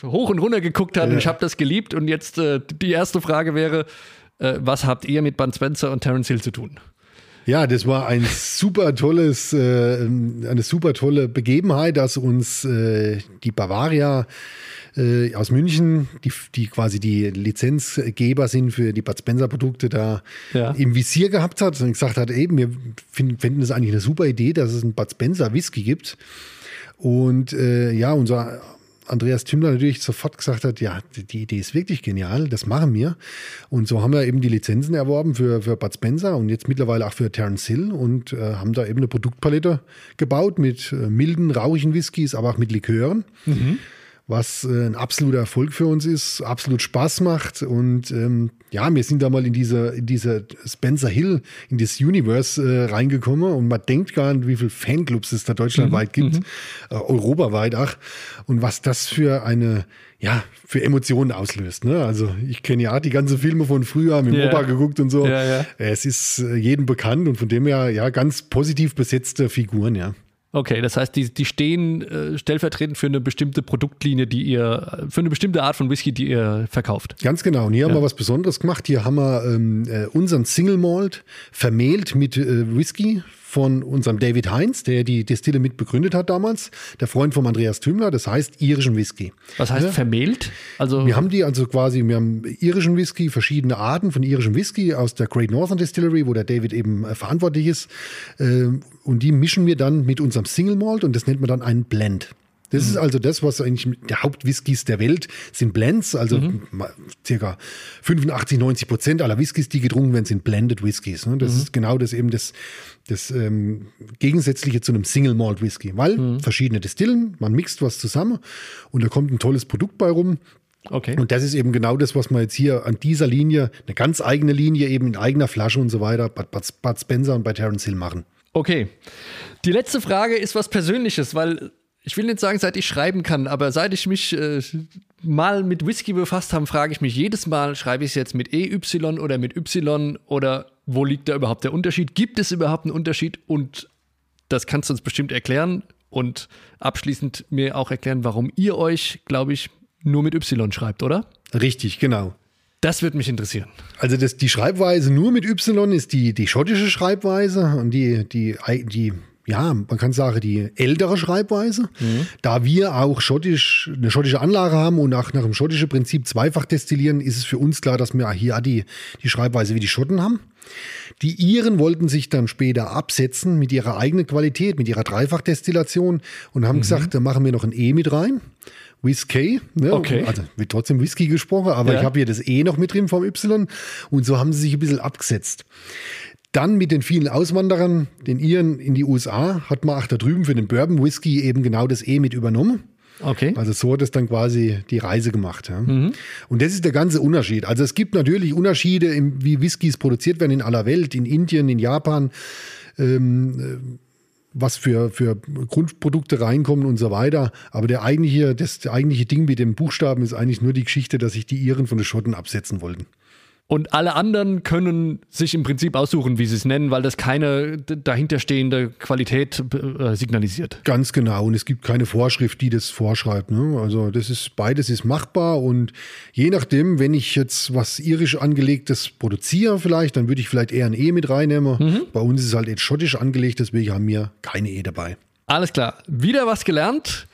[SPEAKER 2] hoch und runter geguckt habe ja. und ich habe das geliebt und jetzt die erste Frage wäre, was habt ihr mit Bud Spencer und Terence Hill zu tun?
[SPEAKER 3] Ja, das war ein super tolles, äh, eine super tolle Begebenheit, dass uns äh, die Bavaria äh, aus München, die, die quasi die Lizenzgeber sind für die Bud Spencer Produkte, da ja. im Visier gehabt hat und gesagt hat, eben, wir finden es eigentlich eine super Idee, dass es einen Bud Spencer Whisky gibt. Und äh, ja, unser Andreas Tümmler natürlich sofort gesagt hat, ja, die Idee ist wirklich genial, das machen wir. Und so haben wir eben die Lizenzen erworben für, für Bud Spencer und jetzt mittlerweile auch für Terence Hill und äh, haben da eben eine Produktpalette gebaut mit äh, milden, rauchigen Whiskys, aber auch mit Likören. Mhm was äh, ein absoluter Erfolg für uns ist, absolut Spaß macht. Und ähm, ja, wir sind da mal in diese, in diese Spencer Hill, in das Universe äh, reingekommen und man denkt gar nicht, wie viele Fanclubs es da deutschlandweit mhm. gibt, mhm. äh, europaweit auch. Und was das für eine, ja, für Emotionen auslöst. Ne? Also ich kenne ja die ganzen Filme von früher, mit dem yeah. Opa geguckt und so. Ja, ja. Es ist äh, jedem bekannt und von dem her ja ganz positiv besetzte Figuren, ja.
[SPEAKER 2] Okay, das heißt, die, die stehen äh, stellvertretend für eine bestimmte Produktlinie, die ihr, für eine bestimmte Art von Whisky, die ihr verkauft.
[SPEAKER 3] Ganz genau. Und hier ja. haben wir was Besonderes gemacht. Hier haben wir ähm, äh, unseren Single Malt vermählt mit äh, Whisky von unserem David Heinz, der die Destille mit begründet hat damals, der Freund von Andreas Tümmler, das heißt irischen Whisky.
[SPEAKER 2] Was heißt ja. vermählt?
[SPEAKER 3] Also wir haben die also quasi, wir haben irischen Whisky, verschiedene Arten von irischem Whisky aus der Great Northern Distillery, wo der David eben äh, verantwortlich ist. Äh, und die mischen wir dann mit unserem Single Malt und das nennt man dann einen Blend. Das mhm. ist also das, was eigentlich der Hauptwhiskys der Welt sind Blends. Also mhm. circa 85, 90 Prozent aller Whiskys, die getrunken werden, sind Blended Whiskys. Ne? Das mhm. ist genau das eben das, das ähm, Gegensätzliche zu einem Single Malt Whisky, weil mhm. verschiedene Distillen, man mixt was zusammen und da kommt ein tolles Produkt bei rum. Okay. Und das ist eben genau das, was man jetzt hier an dieser Linie, eine ganz eigene Linie, eben in eigener Flasche und so weiter, bei Bud Spencer und bei Terence Hill machen.
[SPEAKER 2] Okay. Die letzte Frage ist was Persönliches, weil ich will nicht sagen, seit ich schreiben kann, aber seit ich mich äh, mal mit Whisky befasst habe, frage ich mich jedes Mal, schreibe ich es jetzt mit EY oder mit Y oder wo liegt da überhaupt der Unterschied? Gibt es überhaupt einen Unterschied? Und das kannst du uns bestimmt erklären und abschließend mir auch erklären, warum ihr euch, glaube ich, nur mit Y schreibt, oder?
[SPEAKER 3] Richtig, genau.
[SPEAKER 2] Das würde mich interessieren.
[SPEAKER 3] Also das, die Schreibweise nur mit Y ist die, die schottische Schreibweise und die, die, die ja, man kann sagen, die ältere Schreibweise. Mhm. Da wir auch schottisch, eine schottische Anlage haben und auch nach dem schottischen Prinzip zweifach destillieren, ist es für uns klar, dass wir hier die, die Schreibweise wie die Schotten haben. Die Iren wollten sich dann später absetzen mit ihrer eigenen Qualität, mit ihrer Dreifachdestillation und haben mhm. gesagt, da machen wir noch ein E mit rein. Whisky, ne?
[SPEAKER 2] okay.
[SPEAKER 3] also wird trotzdem Whisky gesprochen, aber ja. ich habe hier das E noch mit drin vom Y und so haben sie sich ein bisschen abgesetzt. Dann mit den vielen Auswanderern, den Iren in die USA, hat man auch da drüben für den Bourbon Whisky eben genau das E mit übernommen.
[SPEAKER 2] Okay.
[SPEAKER 3] Also so hat es dann quasi die Reise gemacht. Ja. Mhm. Und das ist der ganze Unterschied. Also es gibt natürlich Unterschiede, wie Whiskys produziert werden in aller Welt, in Indien, in Japan, ähm, äh, was für, für Grundprodukte reinkommen und so weiter. Aber der eigentliche, das eigentliche Ding mit dem Buchstaben ist eigentlich nur die Geschichte, dass sich die Iren von den Schotten absetzen wollten.
[SPEAKER 2] Und alle anderen können sich im Prinzip aussuchen, wie sie es nennen, weil das keine dahinterstehende Qualität äh, signalisiert.
[SPEAKER 3] Ganz genau. Und es gibt keine Vorschrift, die das vorschreibt. Ne? Also das ist beides ist machbar. Und je nachdem, wenn ich jetzt was irisch angelegtes produziere, vielleicht, dann würde ich vielleicht eher ein E mit reinnehmen. Mhm. Bei uns ist es halt jetzt schottisch angelegt, deswegen haben wir keine E dabei.
[SPEAKER 2] Alles klar. Wieder was gelernt.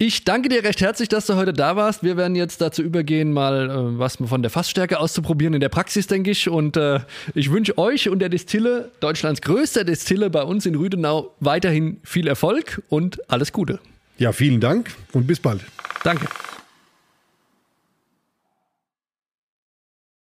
[SPEAKER 2] Ich danke dir recht herzlich, dass du heute da warst. Wir werden jetzt dazu übergehen, mal äh, was von der Fassstärke auszuprobieren in der Praxis, denke ich. Und äh, ich wünsche euch und der Distille, Deutschlands größter Distille bei uns in Rüdenau, weiterhin viel Erfolg und alles Gute.
[SPEAKER 3] Ja, vielen Dank und bis bald.
[SPEAKER 2] Danke.